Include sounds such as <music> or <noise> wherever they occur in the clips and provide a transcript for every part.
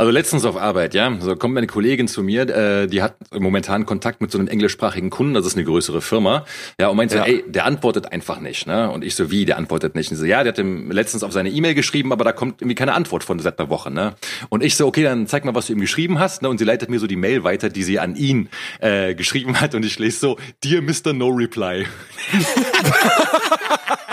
Also letztens auf Arbeit, ja, so kommt meine Kollegin zu mir, äh, die hat momentan Kontakt mit so einem englischsprachigen Kunden, das ist eine größere Firma, ja, und meint so, Ja. ey, der antwortet einfach nicht, ne? Und ich so, wie, der antwortet nicht? Und sie so, ja, der hat ihm letztens auf seine E-Mail geschrieben, aber da kommt irgendwie keine Antwort von seit einer Woche, ne? Und ich so, okay, dann zeig mal, was du ihm geschrieben hast, ne? Und sie leitet mir so die Mail weiter, die sie an ihn äh, geschrieben hat, und ich lese so, Dear Mr. No Reply. <laughs> <laughs>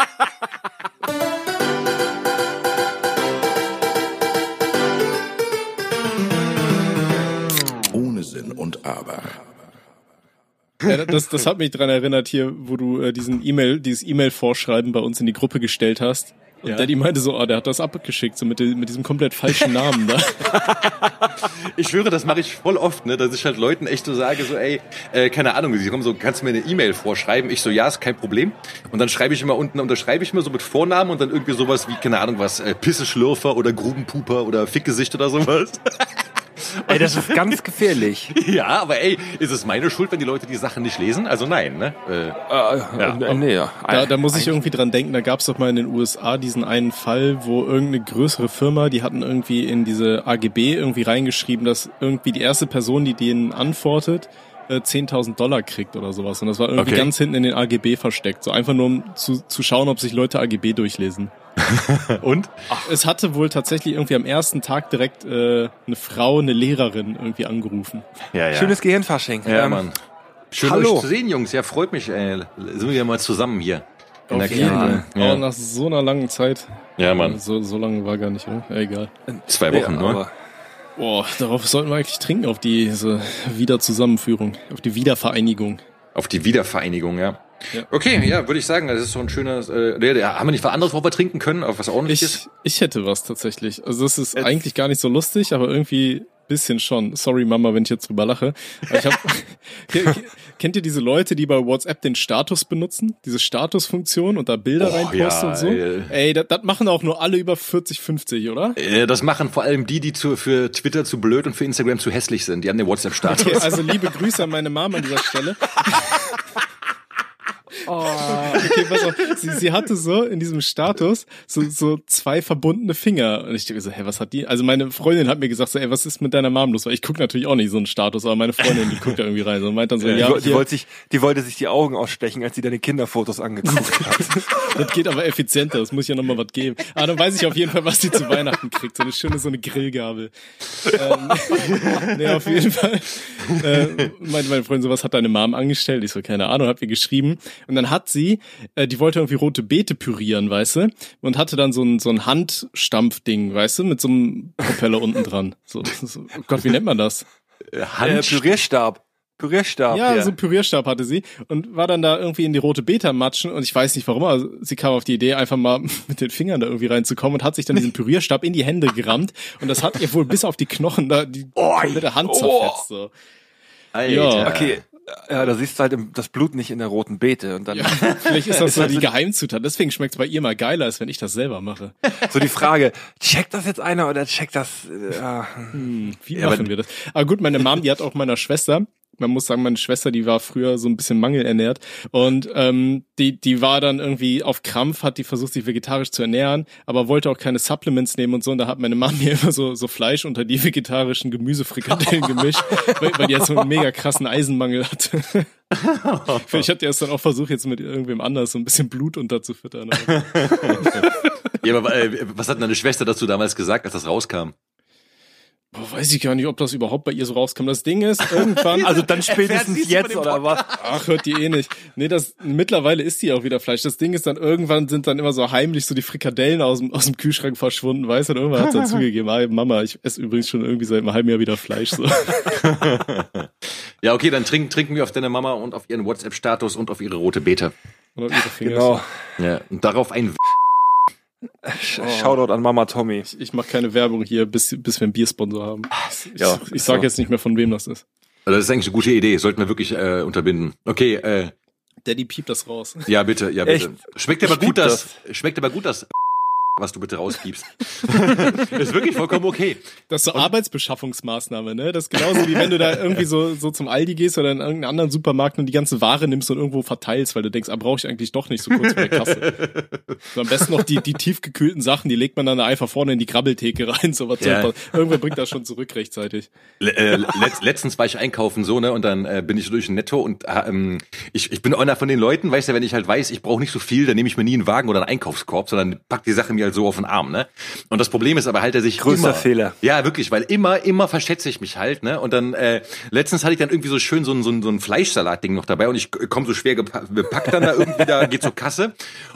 Aber. Ja, das, das hat mich dran erinnert hier, wo du äh, diesen E-Mail, dieses E-Mail-Vorschreiben bei uns in die Gruppe gestellt hast. Und Ja. Daddy meinte so, ah, der hat das abgeschickt, so mit, dem- mit diesem komplett falschen Namen da. <laughs> Ich schwöre, das mache ich voll oft, ne, dass ich halt Leuten echt so sage, so, ey, äh, keine Ahnung, sie kommen so, kannst du mir eine E-Mail vorschreiben? Ich so, ja, ist kein Problem. Und dann schreibe ich immer unten, unterschreibe ich mir so mit Vornamen und dann irgendwie sowas wie, keine Ahnung was, äh, Pisseschlürfer oder Grubenpuper oder Fickgesicht oder sowas. <laughs> Ey, das ist ganz gefährlich. <laughs> ja, aber ey, ist es meine Schuld, wenn die Leute die Sachen nicht lesen? Also nein, ne? Äh, ja. äh, nee, ja. Da, da muss ich irgendwie dran denken, da gab es doch mal in den USA diesen einen Fall, wo irgendeine größere Firma, die hatten irgendwie in diese AGB irgendwie reingeschrieben, dass irgendwie die erste Person, die denen antwortet, äh, 10.000 Dollar kriegt oder sowas. Und das war irgendwie Okay. ganz hinten in den AGB versteckt. So einfach nur, um zu, zu schauen, ob sich Leute AGB durchlesen. <laughs> und? Es hatte wohl tatsächlich irgendwie am ersten Tag direkt äh, eine Frau, eine Lehrerin irgendwie angerufen. Ja, ja. Schönes Gehirnfasching. ja, Ähm, Mann. Schön hallo. euch zu sehen, Jungs. Ja, freut mich, ey. Sind wir ja mal zusammen hier. In der Auf jeden. Fall. Auch Ja. nach so einer langen Zeit. ja, Mann. So, so lange war gar nicht, oder? Ja, egal. Zwei Wochen, ne? Boah, darauf sollten wir eigentlich trinken, auf diese Wiederzusammenführung, auf die Wiedervereinigung. Auf die Wiedervereinigung, ja. Ja. Okay, ja, würde ich sagen, das ist so ein schönes. Äh, der, haben wir nicht was anderes, wo wir trinken können? Auf was ordentliches? Ich, ich hätte was tatsächlich. Also das ist eigentlich gar nicht so lustig, aber irgendwie bisschen schon. Sorry Mama, wenn ich jetzt drüber lache. Aber ich hab, <laughs> <laughs> kennt ihr diese Leute, die bei WhatsApp den Status benutzen? Diese Statusfunktion und da Bilder Oh, reinposten ja, und so? ey. Ey, das, das machen auch nur alle über 40, 50, oder? Äh, Das machen vor allem die, die zu, für Twitter zu blöd und für Instagram zu hässlich sind. Die haben den WhatsApp-Status. Okay, also liebe Grüße an meine Mama an dieser Stelle. <laughs> <laughs> Okay, pass auf. Sie, sie hatte so in diesem Status so, so zwei verbundene Finger. Und ich dachte so, hä, was hat die? Also meine Freundin hat mir gesagt, so, ey, was ist mit deiner Mom los? Weil ich gucke natürlich auch nicht so einen Status, aber meine Freundin, die guckt da irgendwie rein so, und meint dann so, die, ja, woll- die, hier, wollte sich, die wollte sich die Augen ausstechen, als sie deine Kinderfotos angeguckt <laughs> hat. das geht aber effizienter, das muss ja nochmal was geben. Aber dann weiß ich auf jeden Fall, was sie zu Weihnachten kriegt. So eine schöne, so eine Grillgabel. ähm, <laughs> nee, auf jeden Fall. Äh, meinte meine Freundin so, was hat deine Mom angestellt? Ich so, keine Ahnung, hat mir geschrieben. Und dann hat sie, äh, die wollte irgendwie rote Beete pürieren, weißt du? Und hatte dann so ein, so ein Handstampfding, weißt du, mit so einem Propeller unten dran. So, so, oh Gott, wie nennt man das? äh, Hand, Pürierstab. Pürierstab. Ja, so einen Pürierstab hatte sie und war dann da irgendwie in die rote Beta matschen und ich weiß nicht warum, aber sie kam auf die Idee, einfach mal <laughs> mit den Fingern da irgendwie reinzukommen und hat sich dann diesen Pürierstab in die Hände gerammt und das hat ihr wohl bis auf die Knochen da die komplette Hand oh. zerfetzt. So. Alter. Ja. Okay, ja, da siehst du halt im- das Blut nicht in der roten Beete und dann Ja, vielleicht ist <laughs> das so halt die so- Geheimzutat. Deswegen schmeckt es bei ihr mal geiler, als wenn ich das selber mache. <laughs> so die Frage, checkt das jetzt einer oder checkt das, äh, ja, Wie Ja, machen wir das? Aber gut, meine Mom, die hat auch meiner Schwester, man muss sagen, meine Schwester, die war früher so ein bisschen mangelernährt und ähm, die, die war dann irgendwie auf Krampf, hat die versucht, sich vegetarisch zu ernähren, aber wollte auch keine Supplements nehmen und so. Und da hat meine Mom mir <laughs> immer so, so Fleisch unter die vegetarischen Gemüsefrikadellen <laughs> gemischt, weil, weil die jetzt so einen mega krassen Eisenmangel <laughs> hatte. Vielleicht hat die es dann auch versucht, jetzt mit irgendwem anders so ein bisschen Blut unterzufüttern. Ja, aber äh, was hat deine Schwester dazu damals gesagt, als das rauskam? Boah, weiß ich gar nicht, ob das überhaupt bei ihr so rauskam. Das Ding ist, <laughs> irgendwann. also dann spätestens jetzt oder was? Ach, hört die eh nicht. Nee, das, mittlerweile ist die auch wieder Fleisch. Das Ding ist dann, irgendwann sind dann immer so heimlich so die Frikadellen aus dem, aus dem Kühlschrank verschwunden, weißt du? Und irgendwann hat sie dann <laughs> zugegeben, ah, Mama, ich esse übrigens schon irgendwie seit einem halben Jahr wieder Fleisch, so. <laughs> Ja, okay, dann trinken, trinken wir auf deine Mama und auf ihren WhatsApp-Status und auf ihre rote Beete. Und auf ihre Finger. Genau. Ja, und darauf ein Sh- Shoutout an Mama Tommy. Ich, ich mache keine Werbung hier, bis, bis wir einen Biersponsor haben. Ich, Ja, ich sage so. jetzt nicht mehr, von wem das ist. Also das ist eigentlich eine gute Idee, sollten wir wirklich äh, unterbinden. Okay, äh, Daddy piept das raus. ja bitte, ja bitte. Echt? Schmeckt aber Ich gut das, schmeckt aber gut das was du bitte rauspiepst. <laughs> ist wirklich vollkommen okay. Das ist so Arbeitsbeschaffungsmaßnahme, ne? Das ist genauso wie wenn du da irgendwie so, so zum Aldi gehst oder in irgendeinen anderen Supermarkt und die ganze Ware nimmst und irgendwo verteilst, weil du denkst, ah, brauche ich eigentlich doch nicht so kurz vor der Kasse. So, am besten noch die, die tiefgekühlten Sachen, die legt man dann einfach vorne in die Grabbeltheke rein, so was Ja. Irgendwer bringt das schon zurück rechtzeitig. Le- äh, letzt, letztens war ich einkaufen so, ne, und dann äh, bin ich durch ein Netto und äh, ähm, ich, ich bin einer von den Leuten, weißt du, wenn ich halt weiß, ich brauche nicht so viel, dann nehme ich mir nie einen Wagen oder einen Einkaufskorb, sondern pack die Sache mir halt so auf den Arm, ne? Und das Problem ist aber halt, dass ich Größter immer, Fehler. Ja, wirklich, weil immer, immer verschätze ich mich halt, ne? Und dann äh, letztens hatte ich dann irgendwie so schön so ein, so ein, so ein Fleischsalat-Ding noch dabei und ich komme so schwer gepackt dann da irgendwie da, geht zur Kasse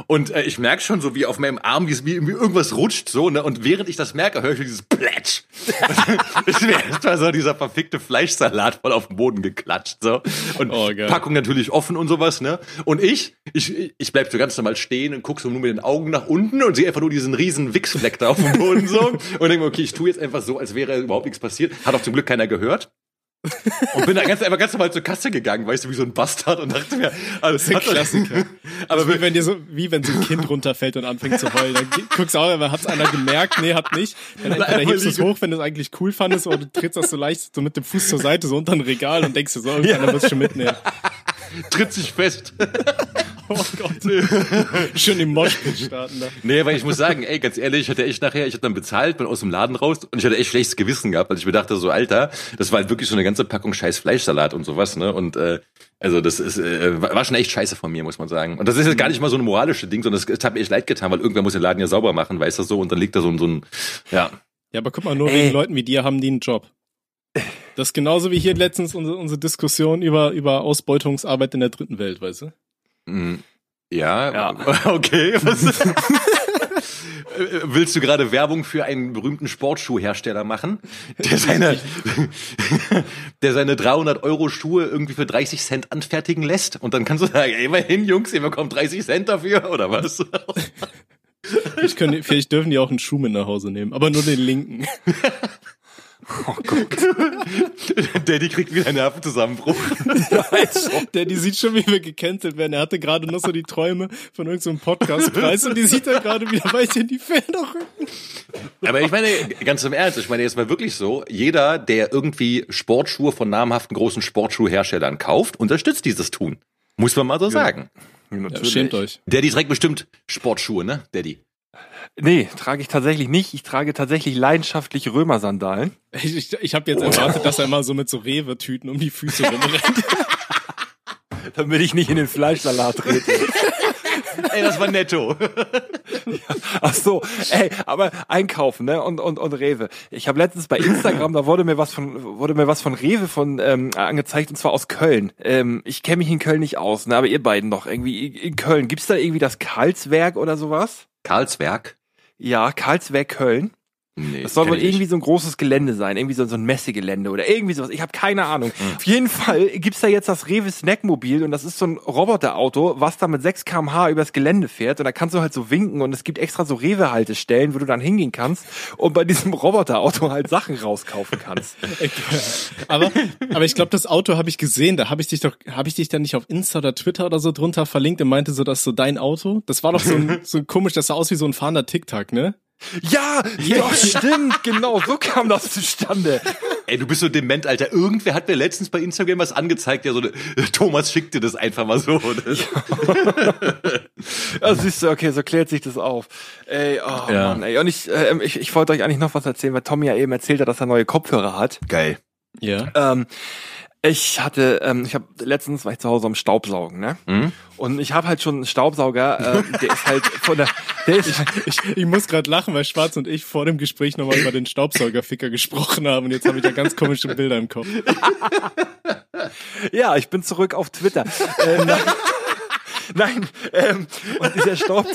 und äh, ich merke schon so, wie auf meinem Arm, wie, es- wie, wie irgendwas rutscht so, ne? Und während ich das merke, höre ich dieses Plätsch. <laughs> es wäre erstmal so dieser verfickte Fleischsalat voll auf den Boden geklatscht, so. Und Oh. Packung natürlich offen und sowas, ne? Und ich, ich, ich bleib so ganz normal stehen und guck so nur mit den Augen nach unten und sehe einfach nur diesen riesen Wichsfleck da auf dem Boden so. Und denke mir, okay, ich tue jetzt einfach so, als wäre überhaupt nichts passiert. Hat auch zum Glück keiner gehört. Und bin da ganz, einfach ganz normal zur Kasse gegangen, weißt du, wie so ein Bastard und dachte mir, also, ein Klassiker. <laughs> Aber Wie wenn dir so, wie wenn so ein Kind runterfällt und anfängt zu heulen. Dann guckst du auch, aber hat's einer gemerkt? Nee, hat nicht. Dann entweder hebst du es hoch, wenn du es eigentlich cool fandest, oder du trittst das so leicht so mit dem Fuß zur Seite, so unter ein Regal und denkst dir so, irgendeiner wird's schon mitnehmen. <laughs> tritt sich fest. <laughs> Oh Gott. Schön im Moshpit starten da. Nee, weil ich muss sagen, ey, ganz ehrlich, ich hatte echt nachher, ich hatte dann bezahlt, bin aus dem Laden raus und ich hatte echt schlechtes Gewissen gehabt, weil ich mir dachte so, Alter, das war halt wirklich so eine ganze Packung scheiß Fleischsalat und sowas, ne? Und äh, also das ist äh, war schon echt scheiße von mir, muss man sagen. Und das ist jetzt gar nicht mal so ein moralisches Ding, sondern es, es hat mir echt leid getan, weil irgendwer muss den Laden ja sauber machen, weißt du so, und dann liegt da so ein, so ein ja. Ja, aber guck mal, nur Ey. wegen Leuten wie dir haben die einen Job. <laughs> Das ist genauso wie hier letztens unsere, unsere Diskussion über, über Ausbeutungsarbeit in der dritten Welt, weißt du? Mm, Ja, Ja. <laughs> okay. Was? <laughs> Willst du gerade Werbung für einen berühmten Sportschuhhersteller machen, der seine, <laughs> der seine 300 Euro Schuhe irgendwie für 30 Cent anfertigen lässt? Und dann kannst du sagen, ey, immerhin, Jungs, ihr bekommt 30 Cent dafür, oder was? Vielleicht, können, die- vielleicht dürfen die auch einen Schuh mit nach Hause nehmen, aber nur den linken. <laughs> Daddy kriegt wieder einen Nervenzusammenbruch. <laughs> Der, die sieht schon, wie wir gecancelt werden. Er hatte gerade noch so die Träume von irgendeinem Podcastpreis und die sieht er gerade wieder weit in die Ferne rücken. Aber ich meine, ganz im Ernst, ich meine, jetzt mal wirklich so, jeder, der irgendwie Sportschuhe von namhaften großen Sportschuhherstellern kauft, unterstützt dieses Tun. Muss man mal so sagen. Ja, schämt euch. Daddy trägt bestimmt Sportschuhe, ne? Daddy. Nee, trage ich tatsächlich nicht. Ich trage tatsächlich leidenschaftlich Römersandalen. Ich, ich, ich habe jetzt erwartet, dass er mal so mit so Rewe-Tüten um die Füße rumrennt. <laughs> damit ich nicht in den Fleischsalat trete. <laughs> Ey, das war netto. <laughs> Ach so, ey, aber einkaufen, ne? Und und und Rewe. Ich habe letztens bei Instagram, da wurde mir was von wurde mir was von Rewe von ähm, angezeigt und zwar aus Köln. Ähm, ich kenne mich in Köln nicht aus, ne? Aber ihr beiden doch irgendwie in Köln. Gibt's da irgendwie das Karlswerk oder sowas? Karlswerk? Ja, Karlswerk Köln. Nee, Das soll wohl ich nicht. irgendwie so ein großes Gelände sein, irgendwie so, so ein Messegelände oder irgendwie sowas. Ich habe keine Ahnung. Auf jeden Fall gibt's da jetzt das Rewe Snackmobil und das ist so ein Roboterauto, was da mit 6 km/h übers Gelände fährt und da kannst du halt so winken und es gibt extra so Rewe-Haltestellen, wo du dann hingehen kannst und bei diesem Roboterauto halt Sachen rauskaufen kannst. <laughs> Aber, aber ich glaube, das Auto habe ich gesehen. Da habe ich dich doch, habe ich dich dann nicht auf Insta oder Twitter oder so drunter verlinkt und meinte so, das ist so dein Auto. Das war doch so ein, <laughs> so komisch, das sah aus wie so ein fahrender TikTok, ne? Ja, ja, stimmt, genau, so kam das zustande. Ey, du bist so dement, Alter. Irgendwer hat mir letztens bei Instagram was angezeigt, der so, eine- <laughs> Thomas schickt dir das einfach mal so. Das, Ja, siehst du, okay, so klärt sich das auf. Ey, oh Ja. Mann, ey. Und ich, äh, ich, ich wollte euch eigentlich noch was erzählen, weil Tommy ja eben erzählt hat, dass er neue Kopfhörer hat. Geil. Ja. Ähm, ich hatte, ähm, ich habe letztens war ich zu Hause am Staubsaugen, ne? Mhm. Und ich habe halt schon einen Staubsauger, ähm, der ist halt von der, der ist, Ich, ich muss gerade lachen, weil Schwarz und ich vor dem Gespräch nochmal über den Staubsaugerficker gesprochen haben und jetzt habe ich da ganz komische Bilder im Kopf. <laughs> ja, ich bin zurück auf Twitter. ähm, <laughs> Nein, ähm, und dieser, Staub,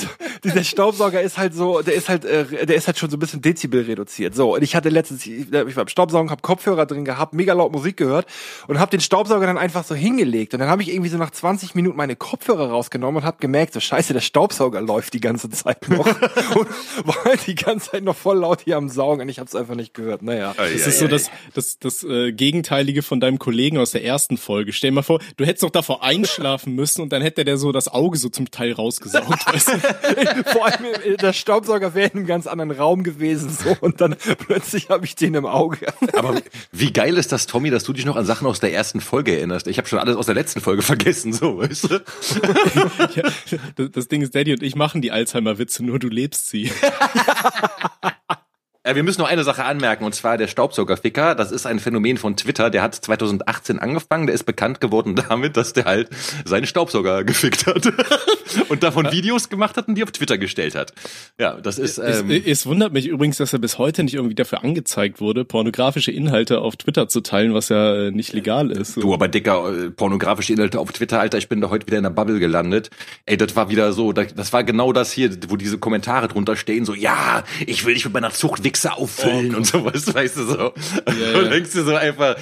dieser Staubsauger ist halt so, der ist halt, äh, der ist halt schon so ein bisschen Dezibel reduziert. So, und ich hatte letztens, ich, ich war beim Staubsaugen, habe Kopfhörer drin gehabt, mega laut Musik gehört und habe den Staubsauger dann einfach so hingelegt. Und dann habe ich irgendwie so nach 20 Minuten meine Kopfhörer rausgenommen und habe gemerkt, so scheiße, der Staubsauger läuft die ganze Zeit noch <laughs> und war halt die ganze Zeit noch voll laut hier am Saugen und ich habe es einfach nicht gehört. Naja. Das ist so das, das, das äh, Gegenteilige von deinem Kollegen aus der ersten Folge. Stell dir mal vor, du hättest doch davor einschlafen müssen und dann hätte der so das das Auge so zum Teil rausgesaugt. <laughs> weißt du? Vor allem äh, der Staubsauger wäre in einem ganz anderen Raum gewesen so und dann plötzlich habe ich den im Auge. Aber wie geil ist das, Tommy, dass du dich noch an Sachen aus der ersten Folge erinnerst? Ich habe schon alles aus der letzten Folge vergessen, so, weißt du? <laughs> Ja, das, das Ding ist, Daddy und ich machen die Alzheimer-Witze, nur du lebst sie. <laughs> Äh, wir müssen noch eine Sache anmerken, und zwar der Staubsaugerficker. Das ist ein Phänomen von Twitter. Der hat 2018 angefangen. Der ist bekannt geworden <laughs> damit, dass der halt seinen Staubsauger gefickt hat <laughs> und davon Videos gemacht hat und die auf Twitter gestellt hat. Ja, das ist. Ähm, es, es wundert mich übrigens, dass er bis heute nicht irgendwie dafür angezeigt wurde, pornografische Inhalte auf Twitter zu teilen, was ja äh, nicht legal ist. Du, aber dicker, äh, pornografische Inhalte auf Twitter, Alter, ich bin da heute wieder in der Bubble gelandet. Ey, das war wieder so, das, war genau das hier, wo diese Kommentare drunter stehen, so, ja, ich will dich mit meiner Zuchtwichse auffüllen und sowas, weißt du so. ja. Und denkst du so einfach,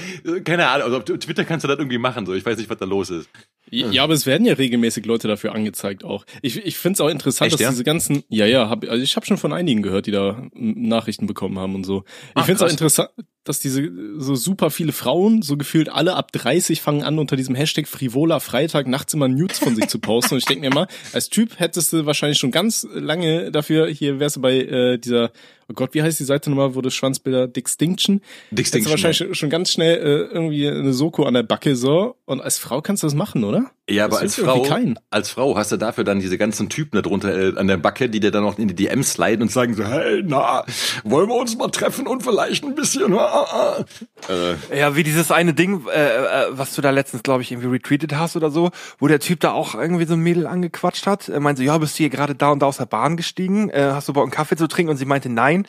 keine Ahnung, also auf Twitter kannst du das irgendwie machen, so, ich weiß nicht, was da los ist. Ja, aber es werden ja regelmäßig Leute dafür angezeigt auch. Ich, ich finde es auch interessant, Echt, dass ja? diese ganzen, ja, ja, hab, also ich habe schon von einigen gehört, die da Nachrichten bekommen haben und so. Ich finde es auch interessant, dass diese so super viele Frauen, so gefühlt alle ab 30 fangen an, unter diesem Hashtag frivoler Freitag nachts immer Nudes von sich zu posten. Und ich denke mir mal, als Typ hättest du wahrscheinlich schon ganz lange dafür, hier wärst du bei äh, dieser, oh Gott, wie heißt die Seite nochmal, wo das Schwanzbilder Dixtinction? Hättest Dixtinction, du wahrscheinlich schon ganz schnell äh, irgendwie eine Soko an der Backe so. Und als Frau kannst du das machen, oder? Ja, aber als Frau, als Frau hast du dafür dann diese ganzen Typen da drunter äh, an der Backe, die dir dann noch in die DMs sliden und sagen so, hey, na, wollen wir uns mal treffen und vielleicht ein bisschen, ah, ah. Äh, Ja, wie dieses eine Ding, äh, äh, was du da letztens, glaube ich, irgendwie retweetet hast oder so, wo der Typ da auch irgendwie so ein Mädel angequatscht hat. Er meinte so, ja, bist du hier gerade da und da aus der Bahn gestiegen? Äh, hast du Bock, einen Kaffee zu trinken? Und sie meinte, nein.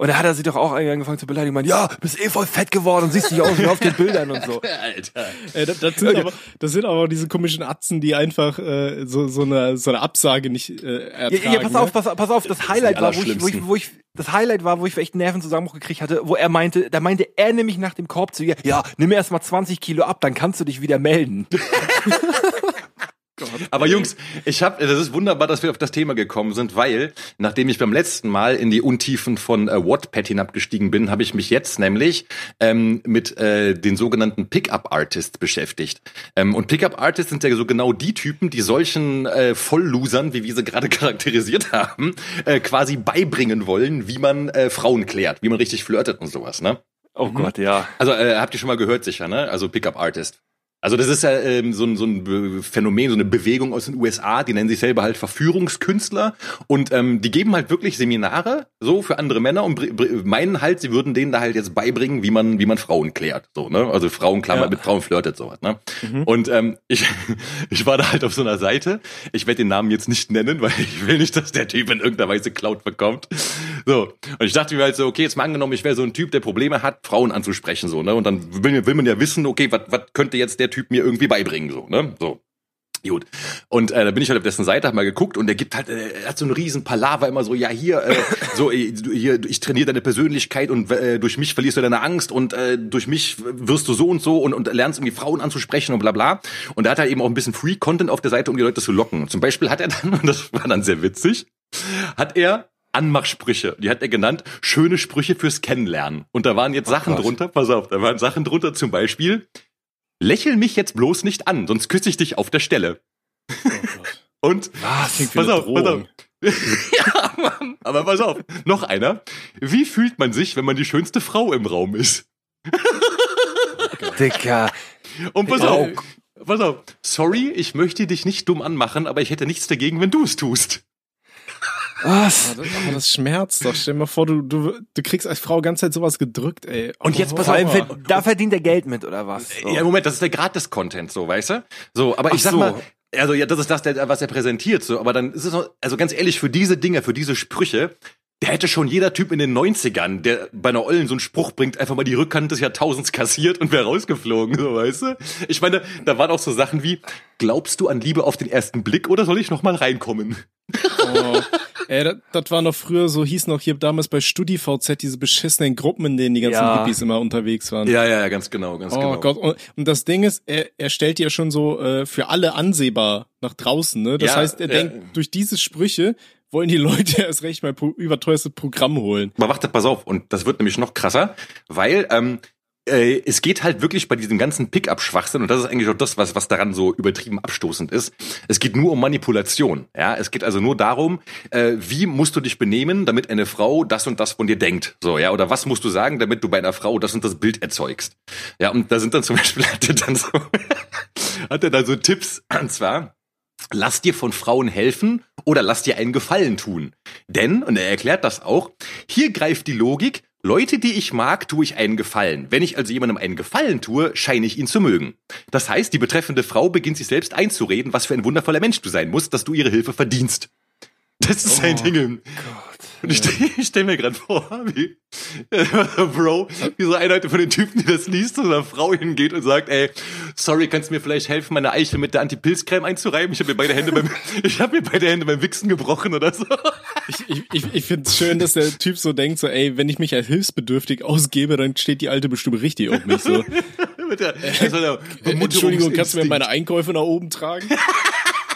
Und da hat er sie doch auch angefangen zu beleidigen. Meinte, ja, bist eh voll fett geworden und siehst dich aus wie auf den Bildern und so. <laughs> Alter. Äh, das, das, sind aber, das sind aber diese komischen Atzen, die einfach äh, so, so, eine, so eine Absage nicht äh, Ja, ertragen. ja, pass auf, pass, pass auf, das Highlight die war, wo ich, wo ich, wo ich, das Highlight war, wo ich echt Nervenzusammenbruch gekriegt hatte, wo er meinte, da meinte er nämlich nach dem Korb zu ihr, ja, nimm erst mal 20 Kilo ab, dann kannst du dich wieder melden. <laughs> <laughs> Aber Jungs, ich habe, das ist wunderbar, dass wir auf das Thema gekommen sind, weil nachdem ich beim letzten Mal in die Untiefen von äh, Wattpad hinabgestiegen bin, habe ich mich jetzt nämlich ähm, mit äh, den sogenannten Pickup Artists beschäftigt. Ähm, und Pickup Artists sind ja so genau die Typen, die solchen äh, Volllosern, wie wir sie gerade <laughs> charakterisiert haben, äh, quasi beibringen wollen, wie man äh, Frauen klärt, wie man richtig flirtet und sowas, ne? Oh Gott, ja. Also äh, habt ihr schon mal gehört sicher, ne? Also Pickup Artist. Also das ist ja ähm, so, ein, so ein Phänomen, so eine Bewegung aus den USA, die nennen sich selber halt Verführungskünstler und ähm, die geben halt wirklich Seminare so für andere Männer und meinen halt, sie würden denen da halt jetzt beibringen, wie man wie man Frauen klärt, so ne? Also Frauen klar, Ja. mit Frauen flirtet sowas, ne? Und ähm, ich <laughs> ich war da halt auf so einer Seite. Ich werde den Namen jetzt nicht nennen, weil <laughs> ich will nicht, dass der Typ in irgendeiner Weise Cloud bekommt. So und ich dachte mir halt so, okay, jetzt mal angenommen, ich wäre so ein Typ, der Probleme hat, Frauen anzusprechen so, ne? Und dann will, will man ja wissen, okay, was was könnte jetzt der Typ mir irgendwie beibringen so, ne? So. Gut. Und äh, da bin ich halt auf dessen Seite, hab mal geguckt und der gibt halt, äh, er hat so einen riesen Palaver immer so, ja hier, äh, <laughs> so äh, hier, ich trainiere deine Persönlichkeit und äh, durch mich verlierst du deine Angst und äh, durch mich wirst du so und so und, und lernst irgendwie Frauen anzusprechen und bla bla. Und er hat halt eben auch ein bisschen Free-Content auf der Seite, um die Leute zu locken. Zum Beispiel hat er dann, <laughs> und das war dann sehr witzig, hat er Anmachsprüche. Die hat er genannt, schöne Sprüche fürs Kennenlernen. Und da waren jetzt Sachen was. drunter, pass auf, da waren Sachen drunter zum Beispiel, lächel mich jetzt bloß nicht an, sonst küsse ich dich auf der Stelle. Und Was? Klingt wie pass auf, pass auf. <laughs> Ja, Mann, aber pass auf, noch einer. Wie fühlt man sich, wenn man die schönste Frau im Raum ist? Dicker. Und pass Oh. auf, pass auf. Sorry, ich möchte dich nicht dumm anmachen, aber ich hätte nichts dagegen, wenn du es tust. Was? Aber das, aber das schmerzt doch. Stell dir mal vor, du, du, du kriegst als Frau ganze Zeit sowas gedrückt, ey. Und jetzt pass auf. da verdient er Geld mit, oder was? So. Ja, Moment, das ist der Gratis-Content, so, weißt du? So, aber ich Ach sag so. mal, also ja, das ist das, was er präsentiert, so, aber dann ist es noch, also ganz ehrlich, für diese Dinge, für diese Sprüche, der hätte schon jeder Typ in den 90ern, der bei einer Ollen so einen Spruch bringt, einfach mal die Rückhand des Jahrtausends kassiert und wäre rausgeflogen, so, weißt du? Ich meine, da waren auch so Sachen wie, glaubst du an Liebe auf den ersten Blick oder soll ich noch mal reinkommen? Oh. Ey, das, das war noch früher so, hieß noch hier damals bei StudiVZ diese beschissenen Gruppen, in denen die ganzen Ja. Hippies immer unterwegs waren. Ja, ja, ja, ganz genau, ganz Oh genau. Gott, und, und das Ding ist, er, er stellt die ja schon so äh, für alle ansehbar nach draußen, ne? Das Ja, heißt, er ja. denkt, durch diese Sprüche wollen die Leute <laughs> erst recht mal pro, überteuerste Programm holen. Aber warte, pass auf, und das wird nämlich noch krasser, weil ähm, äh, es geht halt wirklich bei diesem ganzen Pickup-Schwachsinn, und das ist eigentlich auch das, was, was daran so übertrieben abstoßend ist. Es geht nur um Manipulation. Ja, es geht also nur darum, äh, wie musst du dich benehmen, damit eine Frau das und das von dir denkt. So, ja, oder was musst du sagen, damit du bei einer Frau das und das Bild erzeugst. Ja, und da sind dann zum Beispiel, <laughs> hat er dann so, <laughs> hat er dann so Tipps, und zwar, lass dir von Frauen helfen oder lass dir einen Gefallen tun. Denn, und er erklärt das auch, hier greift die Logik, Leute, die ich mag, tue ich einen Gefallen. Wenn ich also jemandem einen Gefallen tue, scheine ich ihn zu mögen. Das heißt, die betreffende Frau beginnt sich selbst einzureden, was für ein wundervoller Mensch du sein musst, dass du ihre Hilfe verdienst. Das ist sein Ding. Und ich, stell- ich stelle mir gerade vor, wie <laughs> Bro, wie so einer von den Typen, die das liest, zu einer Frau hingeht und sagt, ey, sorry, kannst du mir vielleicht helfen, meine Eichel mit der Anti-Pilz-Creme einzureiben? Ich habe mir beide Hände beim, <laughs> ich habe mir beide Hände beim Wichsen gebrochen oder so. Ich, ich, ich, finde es schön, dass der Typ so denkt, so, ey, wenn ich mich als hilfsbedürftig ausgebe, dann steht die Alte bestimmt richtig auf mich. So. <laughs> mit der, war der Entschuldigung, kannst du mir meine Einkäufe nach oben tragen?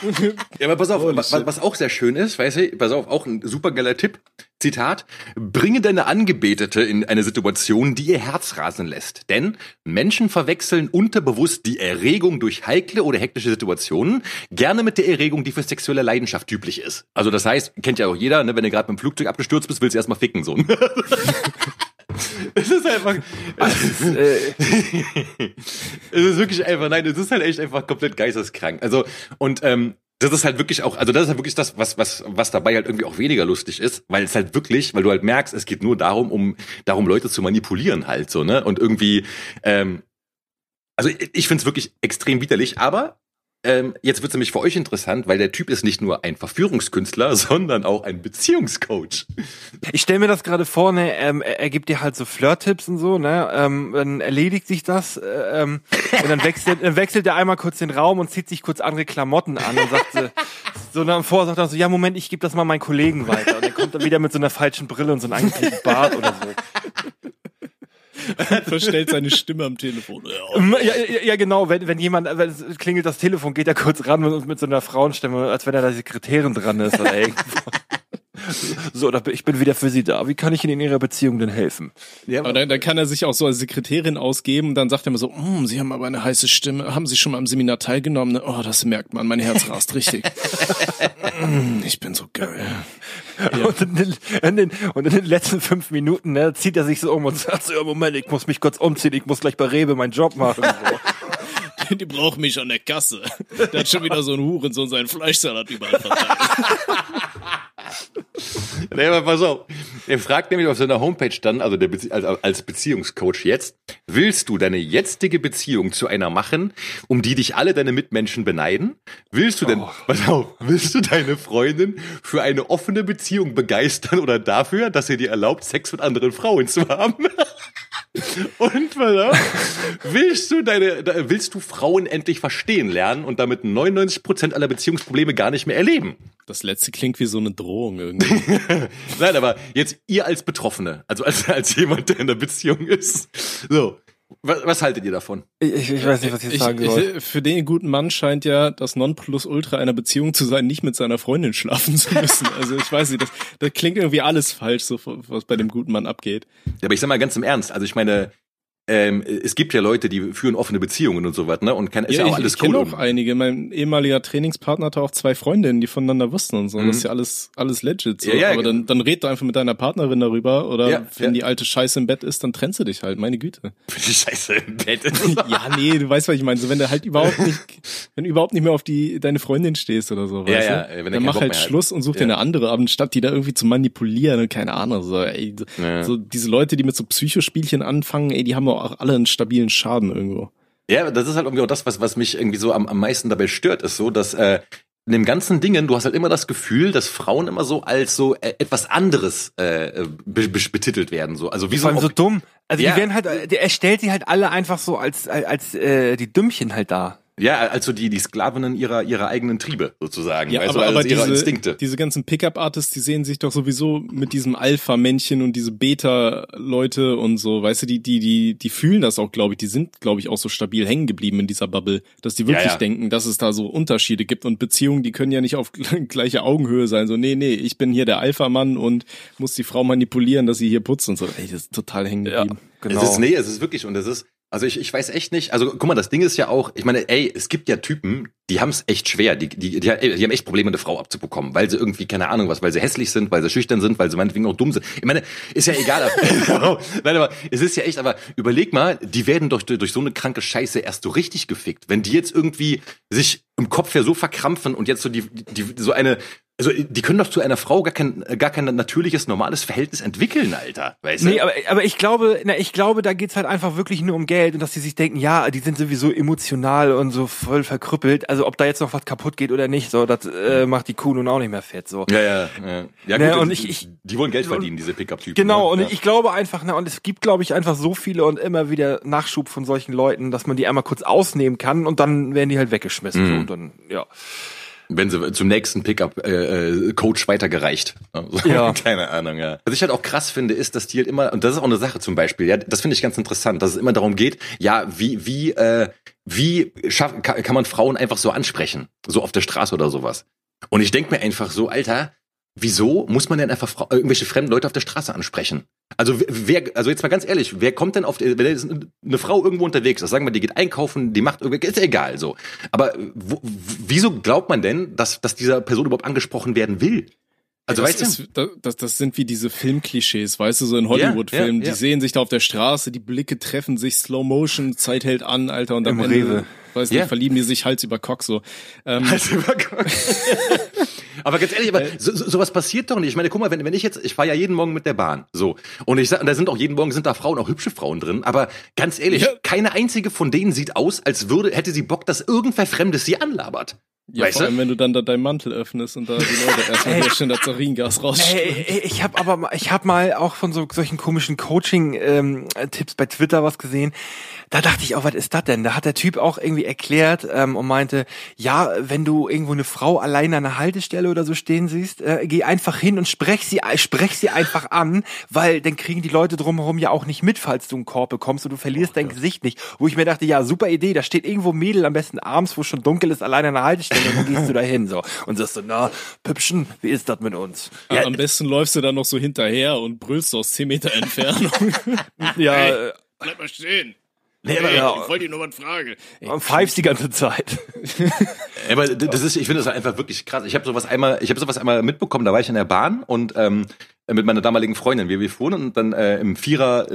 <laughs> Ja, aber pass auf, Holy was, was auch sehr schön ist, weißt du, pass auf, auch ein supergeiler Tipp. Zitat, bringe deine Angebetete in eine Situation, die ihr Herz rasen lässt. Denn Menschen verwechseln unterbewusst die Erregung durch heikle oder hektische Situationen gerne mit der Erregung, die für sexuelle Leidenschaft typisch ist. Also das heißt, kennt ja auch jeder, ne, wenn du gerade mit dem Flugzeug abgestürzt bist, willst du erstmal ficken, so. <laughs> <laughs> Es ist einfach, Äh, <laughs> es ist wirklich einfach, nein, es ist halt echt einfach komplett geisteskrank. Also, und ähm, das ist halt wirklich auch, also das ist halt wirklich das, was, was, was dabei halt irgendwie auch weniger lustig ist, weil es halt wirklich, weil du halt merkst, es geht nur darum, um darum, Leute zu manipulieren halt so, ne? Und irgendwie, ähm, also ich, ich finde es wirklich extrem widerlich, aber ähm, jetzt wird es nämlich für euch interessant, weil der Typ ist nicht nur ein Verführungskünstler, <laughs> sondern auch ein Beziehungscoach. Ich stelle mir das gerade vor, ne, ähm, er, gibt dir halt so Flirt-Tipps und so, ne, ähm, dann erledigt sich das, äh, ähm, und dann wechselt, dann wechselt er einmal kurz den Raum und zieht sich kurz andere Klamotten an und sagt so, so dann vor, sagt so, ja Moment, ich gebe das mal meinen Kollegen weiter. Und er kommt dann wieder mit so einer falschen Brille und so einem angeklebten Bart oder so. <laughs> Verstellt seine Stimme am Telefon. Ja, Ja, ja, genau, wenn, wenn jemand, wenn klingelt das Telefon, geht er kurz ran mit, mit so einer Frauenstimme, als wenn er da Sekretärin dran ist oder <laughs> irgendwo. So, da, bin- ich bin wieder für Sie da. Wie kann ich Ihnen in Ihrer Beziehung denn helfen? Ja, Aber dann, dann kann er sich auch so als Sekretärin ausgeben und dann sagt er immer so, "Hm, Sie haben aber eine heiße Stimme. Haben Sie schon mal am Seminar teilgenommen? Oh, das merkt man. Mein Herz rast richtig. Hm, <laughs> ich bin so geil. Und, in den, in den, und in den letzten fünf Minuten ne, zieht er sich so um und sagt so, ja, Moment, ich muss mich kurz umziehen, ich muss gleich bei Rewe meinen Job machen. <laughs> So. Die brauchen mich an der Kasse. Der hat schon wieder so einen Hurensohn seinen Fleischsalat überall verteilt. <laughs> <laughs> Nee, aber pass auf. Er fragt nämlich auf seiner Homepage dann, also der Bezie als, als Beziehungscoach jetzt, willst du deine jetzige Beziehung zu einer machen, um die dich alle deine Mitmenschen beneiden? Willst du denn, pass auf, willst du deine Freundin für eine offene Beziehung begeistern oder dafür, dass sie dir erlaubt, Sex mit anderen Frauen zu haben? <laughs> Und auf, <laughs> willst du deine, willst du Frauen endlich verstehen lernen und damit 99% aller Beziehungsprobleme gar nicht mehr erleben? Das letzte klingt wie so eine Drohung irgendwie. <laughs> Nein, aber jetzt ihr als Betroffene, also als, als jemand, der in der Beziehung ist. So, was, was haltet ihr davon? Ich, ich weiß nicht, was ich jetzt Ich, sagen soll. ich, für den guten Mann scheint ja das Nonplusultra einer Beziehung zu sein, nicht mit seiner Freundin schlafen zu müssen. <laughs> Also ich weiß nicht, das, das klingt irgendwie alles falsch, so was bei dem guten Mann abgeht. Ja, aber ich sag mal ganz im Ernst, also ich meine, ähm, es gibt ja Leute, die führen offene Beziehungen und so was, ne? Und kann, ist ja, auch ich, alles ich kenne cool. auch einige. Mein ehemaliger Trainingspartner hatte auch zwei Freundinnen, die voneinander wussten und so. Das ist ja alles, alles legit. So. Mhm. Ja, ja, Aber dann, dann red doch einfach mit deiner Partnerin darüber oder Ja, wenn ja. die alte Scheiße im Bett ist, dann trennst du dich halt, meine Güte. <laughs> Scheiße im Bett. <laughs> ja, nee, du weißt, was ich meine. So, wenn du halt überhaupt nicht, wenn du überhaupt nicht mehr auf die, deine Freundin stehst oder so, Ja, weißt ja, du? wenn du dann keinen mach halt. Schluss und such dir Ja. eine andere, aber anstatt die da irgendwie zu manipulieren und keine Ahnung, so, ey, Ja. so diese Leute, die mit so Psychospielchen anfangen, ey, die haben auch alle einen stabilen Schaden irgendwo. Ja, das ist halt irgendwie auch das, was, was mich irgendwie so am, am meisten dabei stört, ist so, dass äh, in dem ganzen Dingen, du hast halt immer das Gefühl, dass Frauen immer so als so äh, etwas anderes äh, be, be, betitelt werden. So. Also wie so, Vor allem so dumm. Also Ja. die werden halt, äh, er stellt sie halt alle einfach so als, als, als äh, die Dümmchen halt da. Ja, also die, die Sklavinnen ihrer, ihrer eigenen Triebe sozusagen. Ja, weißt aber, du, aber also ihrer diese, Instinkte. diese ganzen Pickup-Artists, die sehen sich doch sowieso mit diesem Alpha-Männchen und diese Beta-Leute und so, weißt du, die, die, die, die fühlen das auch, glaube ich, die sind, glaube ich, auch so stabil hängen geblieben in dieser Bubble, dass die wirklich Ja, ja. denken, dass es da so Unterschiede gibt und Beziehungen, die können ja nicht auf <laughs> gleicher Augenhöhe sein, so, nee, nee, ich bin hier der Alpha-Mann und muss die Frau manipulieren, dass sie hier putzt und so, ey, das ist total hängen Ja. geblieben. genau. Es ist, nee, es ist wirklich, und es ist, also ich, ich weiß echt nicht, also guck mal, das Ding ist ja auch, ich meine, ey, es gibt ja Typen, die haben es echt schwer, die, die, die, die haben echt Probleme, eine Frau abzubekommen, weil sie irgendwie, keine Ahnung was, weil sie hässlich sind, weil sie schüchtern sind, weil sie meinetwegen auch dumm sind. Ich meine, ist ja egal. <laughs> <laughs> Nein, aber es ist ja echt, aber überleg mal, die werden doch durch, durch so eine kranke Scheiße erst so richtig gefickt. Wenn die jetzt irgendwie sich im Kopf ja so verkrampfen und jetzt so die, die so eine also die können doch zu einer Frau gar kein gar kein natürliches normales Verhältnis entwickeln, Alter, weißt du? Nee, aber, aber ich glaube, na, ich glaube, da geht's halt einfach wirklich nur um Geld und dass sie sich denken, ja, die sind sowieso emotional und so voll verkrüppelt. Also ob da jetzt noch was kaputt geht oder nicht, so das äh, macht die Kuh nun auch nicht mehr fett. So. ja, ja, ja. ja Ne, gut, und die- ich- ich- die wollen Geld verdienen, diese Pickup-Typen. Genau, und ne? ich glaube einfach, na, und es gibt, glaube ich, einfach so viele und immer wieder Nachschub von solchen Leuten, dass man die einmal kurz ausnehmen kann und dann werden die halt weggeschmissen. Mhm. So, und dann, ja. Wenn sie zum nächsten Pickup-Coach weitergereicht. Also, <laughs> Ja. Keine Ahnung, ja. Was ich halt auch krass finde, ist, dass die halt immer, und das ist auch eine Sache zum Beispiel, ja, das finde ich ganz interessant, dass es immer darum geht, ja, wie, wie, äh, wie schaff, kann, kann man Frauen einfach so ansprechen? So auf der Straße oder sowas. Und ich denke mir einfach so, Alter, wieso muss man denn einfach Frau, äh, irgendwelche fremden Leute auf der Straße ansprechen? Also wer, also jetzt mal ganz ehrlich, wer kommt denn auf, die- wenn eine Frau irgendwo unterwegs ist, sagen wir, die geht einkaufen, die macht irgendwie, ist ja egal so. Aber wo, wieso glaubt man denn, dass, dass dieser Person überhaupt angesprochen werden will? Also das, weißt du? ist, das, das, sind wie diese Filmklischees, weißt du, so in Hollywood-Filmen. ja, ja. Die sehen sich da auf der Straße, die Blicke treffen sich, Slow Motion, Zeit hält an, Alter, und am Im Ende, Rewe. weiß nicht, Ja. verlieben die sich Hals über Kopf so. Ähm, Also, <laughs> <laughs> aber ganz ehrlich, aber so, so, sowas passiert doch nicht. Ich meine, guck mal, wenn, wenn ich jetzt, ich fahre ja jeden Morgen mit der Bahn, so und ich sag, und da sind auch jeden Morgen sind da Frauen, auch hübsche Frauen drin. Aber ganz ehrlich, Ja. keine einzige von denen sieht aus, als würde hätte sie Bock, dass irgendwer Fremdes sie anlabert. Ja, weißt vor allem, wenn du dann da deinen Mantel öffnest und da die Leute <laughs> erstmal hier schön das Saringas. Ey, ich habe aber mal- ich habe mal auch von so solchen komischen Coaching-Tipps bei Twitter was gesehen. Da dachte ich auch, was ist das denn? Da hat der Typ auch irgendwie erklärt ähm, und meinte, ja, wenn du irgendwo eine Frau alleine an einer Haltestelle oder so stehen siehst, äh, geh einfach hin und sprech sie, sprech sie einfach an, weil dann kriegen die Leute drumherum ja auch nicht mit, falls du einen Korb bekommst und du verlierst dein Gesicht nicht. Wo ich mir dachte, ja, super Idee, da steht irgendwo ein Mädel am besten abends, wo schon dunkel ist, alleine an einer Haltestelle und dann gehst du da hin so und sagst so, na, Püppchen, wie ist das mit uns? Ja, am besten läufst du dann noch so hinterher und brüllst aus 10 Meter Entfernung. <laughs> Ja, Hey. äh, Bleib mal stehen. Nee, aber ja. ich wollte dir nur was fragen. Ey, und pfeifst die ganze Zeit. <laughs> Aber d- das ist, ich finde das einfach wirklich krass. Ich habe sowas einmal, ich habe sowas einmal mitbekommen. Da war ich in der Bahn und ähm, mit meiner damaligen Freundin. Wir, wir fuhren und dann äh, im Vierer äh,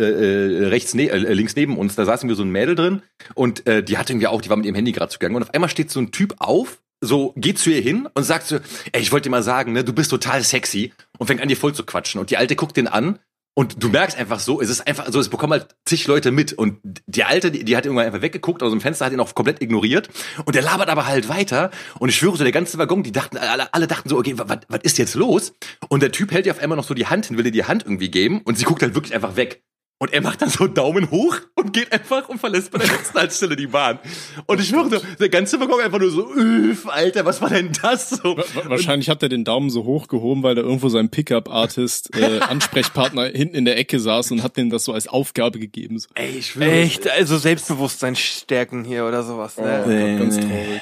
äh, rechts ne, äh, links neben uns, da saßen wir so ein Mädel drin und äh, die hatte irgendwie auch, die war mit ihrem Handy gerade zugange und auf einmal steht so ein Typ auf. So geht zu ihr hin und sagt so, ey, ich wollte dir mal sagen, ne, du bist total sexy und fängt an dir voll zu quatschen und die alte guckt den an und du merkst einfach so, es ist einfach, also es bekommen halt zig Leute mit. Und die Alte, die, die hat irgendwann einfach weggeguckt aus dem Fenster, hat ihn auch komplett ignoriert. Und der labert aber halt weiter. Und ich schwöre so, der ganze Waggon, die dachten, alle, alle dachten so, okay, was, was ist jetzt los? Und der Typ hält ihr auf einmal noch so die Hand hin, will ihr die Hand irgendwie geben. Und sie guckt halt wirklich einfach weg. Und er macht dann so einen Daumen hoch und geht einfach und verlässt bei der letzten Haltestelle die Bahn. Und ich schwöre so, der ganze Waggon einfach nur so, üff, Alter, was war denn das so? Wa- Wahrscheinlich hat er den Daumen so hoch gehoben, weil da irgendwo sein Pickup-Artist, äh, <laughs> Ansprechpartner hinten in der Ecke saß und hat dem das so als Aufgabe gegeben. So. Ey, ich schwöre. Echt, also Selbstbewusstsein stärken hier oder sowas. Ne? Oh, ganz traurig.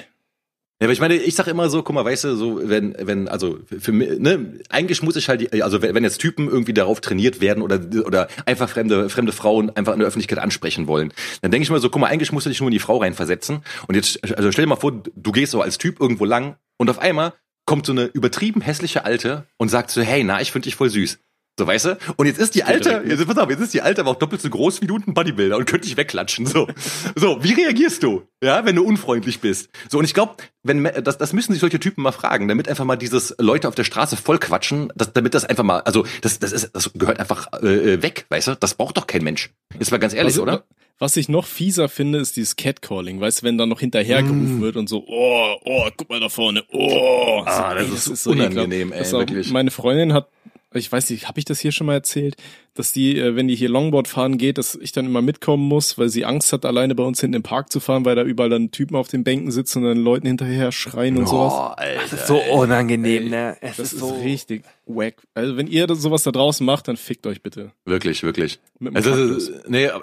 Ja, aber ich meine, ich sag immer so, guck mal, weißt du, so wenn wenn also für mich, ne, eigentlich muss ich halt also wenn jetzt Typen irgendwie darauf trainiert werden oder oder einfach fremde fremde Frauen einfach in der Öffentlichkeit ansprechen wollen, dann denke ich mir so, guck mal, eigentlich musst du dich nur in die Frau reinversetzen und jetzt also stell dir mal vor, du gehst so als Typ irgendwo lang und auf einmal kommt so eine übertrieben hässliche Alte und sagt so, hey, na, ich finde dich voll süß. So, weißt du? Und jetzt ist die Alte, jetzt, pass auf, jetzt ist die Alte aber auch doppelt so groß wie du und ein Bodybuilder und könnte dich wegklatschen. So, so wie reagierst du, ja, wenn du unfreundlich bist? So, und ich glaube, wenn me- das, das müssen sich solche Typen mal fragen, damit einfach mal dieses Leute auf der Straße voll quatschen, das, damit das einfach mal, also das, das ist, das gehört einfach äh, weg, weißt du? Das braucht doch kein Mensch. Jetzt mal ganz ehrlich, was, oder? Was ich noch fieser finde, ist dieses Catcalling. Weißt du, wenn dann noch hinterhergerufen wird und so, oh, oh, guck mal da vorne, oh. Mm. Ah, So, das ey, ist so unangenehm, ey, Das wirklich. Meine Freundin hat, ich weiß nicht, habe ich das hier schon mal erzählt, dass die, äh, wenn die hier Longboard fahren geht, dass ich dann immer mitkommen muss, weil sie Angst hat, alleine bei uns hinten im Park zu fahren, weil da überall dann Typen auf den Bänken sitzen und dann Leuten hinterher schreien und sowas. Oh, Alter. Das ist so unangenehm, ne? Es Das ist ist so richtig wack. Also wenn ihr das- sowas da draußen macht, dann fickt euch bitte. Wirklich, wirklich. Also, Kaktus. nee, aber,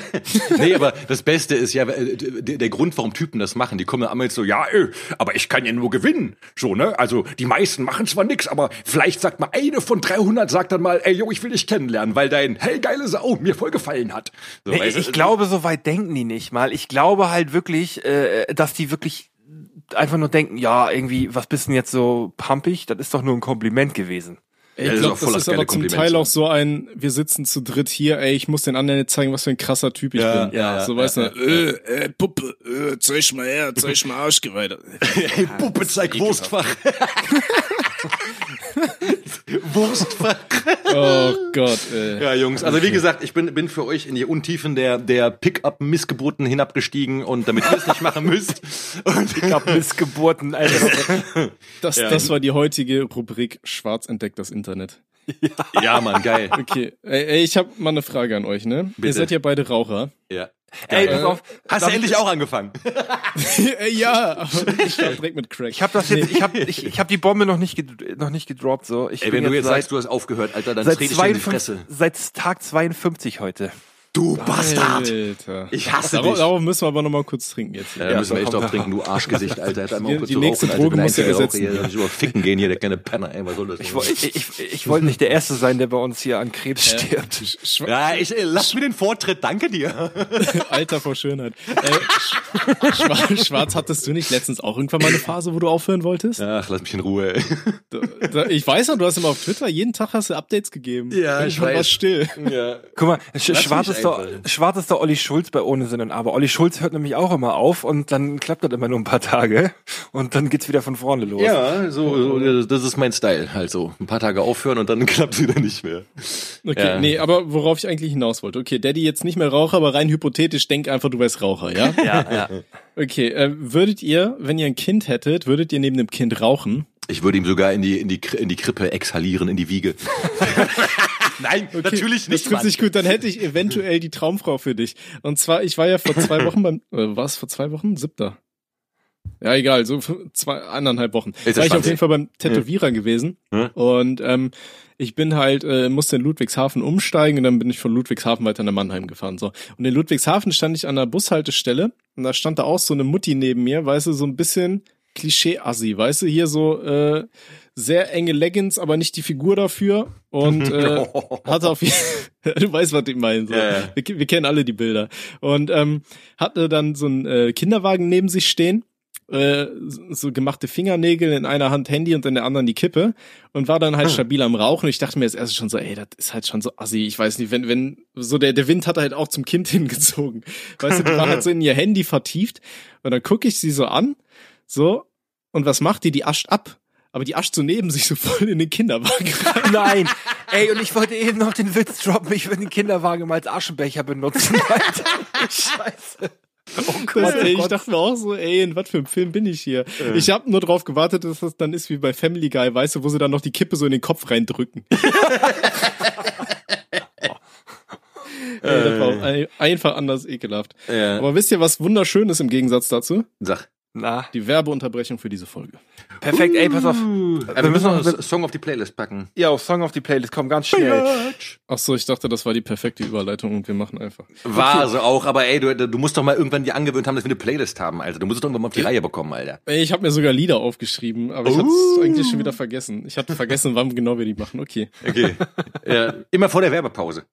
<laughs> nee, aber das Beste ist ja, äh, der, der Grund, warum Typen das machen, die kommen dann einmal so, ja, äh, aber ich kann ja nur gewinnen. So, ne? Also die meisten machen zwar nix, aber vielleicht sagt mal eine von 300 sagt dann mal, ey, yo, ich will dich kennenlernen, weil dein Hey, geile Sau mir voll gefallen hat. So, Nee, weißt du, ich glaube, so weit denken die nicht mal. Ich glaube halt wirklich, äh, dass die wirklich einfach nur denken, ja, irgendwie, was bist denn jetzt so pumpig? Das ist doch nur ein Kompliment gewesen. Ey, ich das ist glaube, das das ist aber zum Teil auch so ein, wir sitzen zu dritt hier, ey, ich muss den anderen jetzt zeigen, was für ein krasser Typ ich Ja, bin. ja, ja, so weißt ja, du, äh, äh, Puppe, äh, zeig mal her, zeig mal Arschgeweih. <laughs> Hey, Puppe, zeig Wurstfach. <laughs> Wurstfach. Oh Gott, ey. Ja, Jungs, also wie gesagt, ich bin, bin für euch in die Untiefen der, der Pickup-Missgeburten hinabgestiegen und damit ihr es nicht machen müsst. Und Ich hab Missgeburten, Alter. Das, Ja. das war die heutige Rubrik Schwarz entdeckt das Internet. ja, Mann, geil. Okay, ey, ey ich habe mal eine Frage an euch, ne? Bitte. Ihr seid ja beide Raucher. Ja. Ey, pass auf. Hast du ich- endlich auch angefangen? Ey, <laughs> ja, aber ich direkt mit Crack. Ich habe das jetzt, ich habe ich, ich hab die Bombe noch nicht noch nicht gedroppt so. Ich Ey, wenn du jetzt seit, sagst, du hast aufgehört, Alter, dann trete ich in die 52, Fresse. seit Tag 52 heute. Du Bastard! Alter. Ich hasse Darauf, dich. darauf müssen wir aber noch mal kurz trinken jetzt. Ja, Ja, müssen wir echt drauf trinken, du Arschgesicht, Alter. Hätte <laughs> einmal Die- kurz die nächste rauchen, Droge muss ja Ich gesetzt Einzelraucher hier. Ich will ficken gehen hier, der kleine Penner, ey, was soll das? Ich, ich, ich, ich wollte nicht der Erste sein, der bei uns hier an Krebs stirbt. Schwa ja, ich, lass mir den Vortritt, danke dir. <laughs> Alter vor Schönheit. Äh, Sch- Schwarz, Schwarz, hattest du nicht letztens auch irgendwann mal eine Phase, wo du aufhören wolltest? Ach, lass mich in Ruhe, ey. Da, da, ich weiß noch, du hast immer auf Twitter, jeden Tag hast du Updates gegeben. Ja, ich Irgendwann weiß. war's still. Ja. Guck mal, Sch Lass schwarz, ist doch, einfach. schwarz ist doch Olli Schulz bei Ohne Sinn und Aber. Olli Schulz hört nämlich auch immer auf und dann klappt das immer nur ein paar Tage und dann geht's wieder von vorne los. Ja, so, so, das ist mein Style, halt so. Ein paar Tage aufhören und dann <laughs> klappt wieder nicht mehr. Okay, Ja. nee, aber worauf ich eigentlich hinaus wollte. Okay, Daddy jetzt nicht mehr Raucher, aber rein hypothetisch, denk einfach, du wärst Raucher, ja? <laughs> Ja, ja. Okay, äh, würdet ihr, wenn ihr ein Kind hättet, würdet ihr neben dem Kind rauchen? Ich würde ihm sogar in die, in die, in die Krippe exhalieren, in die Wiege. <laughs> Nein, Okay, natürlich Das nicht, trifft Mann. sich gut, dann hätte ich eventuell die Traumfrau für dich. Und zwar, ich war ja vor zwei <laughs> Wochen beim, äh, war es vor zwei Wochen? Siebter. Ja, egal, so zwei, anderthalb Wochen. Ist war ich auf jeden Fall beim Tätowierer gewesen. Hm. Und ähm, ich bin halt, äh, musste in Ludwigshafen umsteigen und dann bin ich von Ludwigshafen weiter nach Mannheim gefahren. So. Und in Ludwigshafen stand ich an der Bushaltestelle und da stand da auch so eine Mutti neben mir, weißt du, so ein bisschen Klischee-Assi, weißt du, hier so äh, sehr enge Leggings, aber nicht die Figur dafür. Und <laughs> äh, hatte auf jeden <laughs> du weißt, was ich meine. So. Ja. Wir, wir kennen alle die Bilder. Und ähm, hatte dann so einen äh, Kinderwagen neben sich stehen, äh, so gemachte Fingernägel, in einer Hand Handy und in der anderen die Kippe und war dann halt stabil am Rauchen. Und ich dachte mir jetzt erst schon so, ey, das ist halt schon so assi. Ich weiß nicht, wenn, wenn, so der, der Wind hat halt auch zum Kind <laughs> hingezogen. Weißt du, die war halt so in ihr Handy vertieft. Und dann gucke ich sie so an, so, und was macht die? Die ascht ab. Aber die ascht so neben sich so voll in den Kinderwagen rein. Nein. Ey, und ich wollte eben noch den Witz droppen, ich würde den Kinderwagen mal als Aschenbecher benutzen. <laughs> Alter. Scheiße. Oh Das, ey, ich dachte mir auch so, ey, in was für einem Film bin ich hier? Ich habe nur drauf gewartet, dass das dann ist wie bei Family Guy, weißt du, wo sie dann noch die Kippe so in den Kopf reindrücken. <laughs> ey, das war ein- einfach anders ekelhaft. Ja. Aber wisst ihr, was wunderschön ist im Gegensatz dazu? Sag. Na, Die Werbeunterbrechung für diese Folge. perfekt, ey, pass auf. wir wir müssen noch einen Song auf die Playlist packen. ja, auf Song auf die Playlist, komm, ganz schnell. Ach so, ich dachte, das war die perfekte Überleitung und wir machen einfach. War so auch, aber ey, du, du musst doch mal irgendwann dir angewöhnt haben, dass wir eine Playlist haben, Alter. Du musst es doch irgendwann mal auf die Reihe bekommen, Alter. Ey, ich habe mir sogar Lieder aufgeschrieben, aber ich hatte es eigentlich schon wieder vergessen. Ich hatte vergessen, wann genau wir die machen. Okay. Okay. <laughs> ja, immer vor der Werbepause.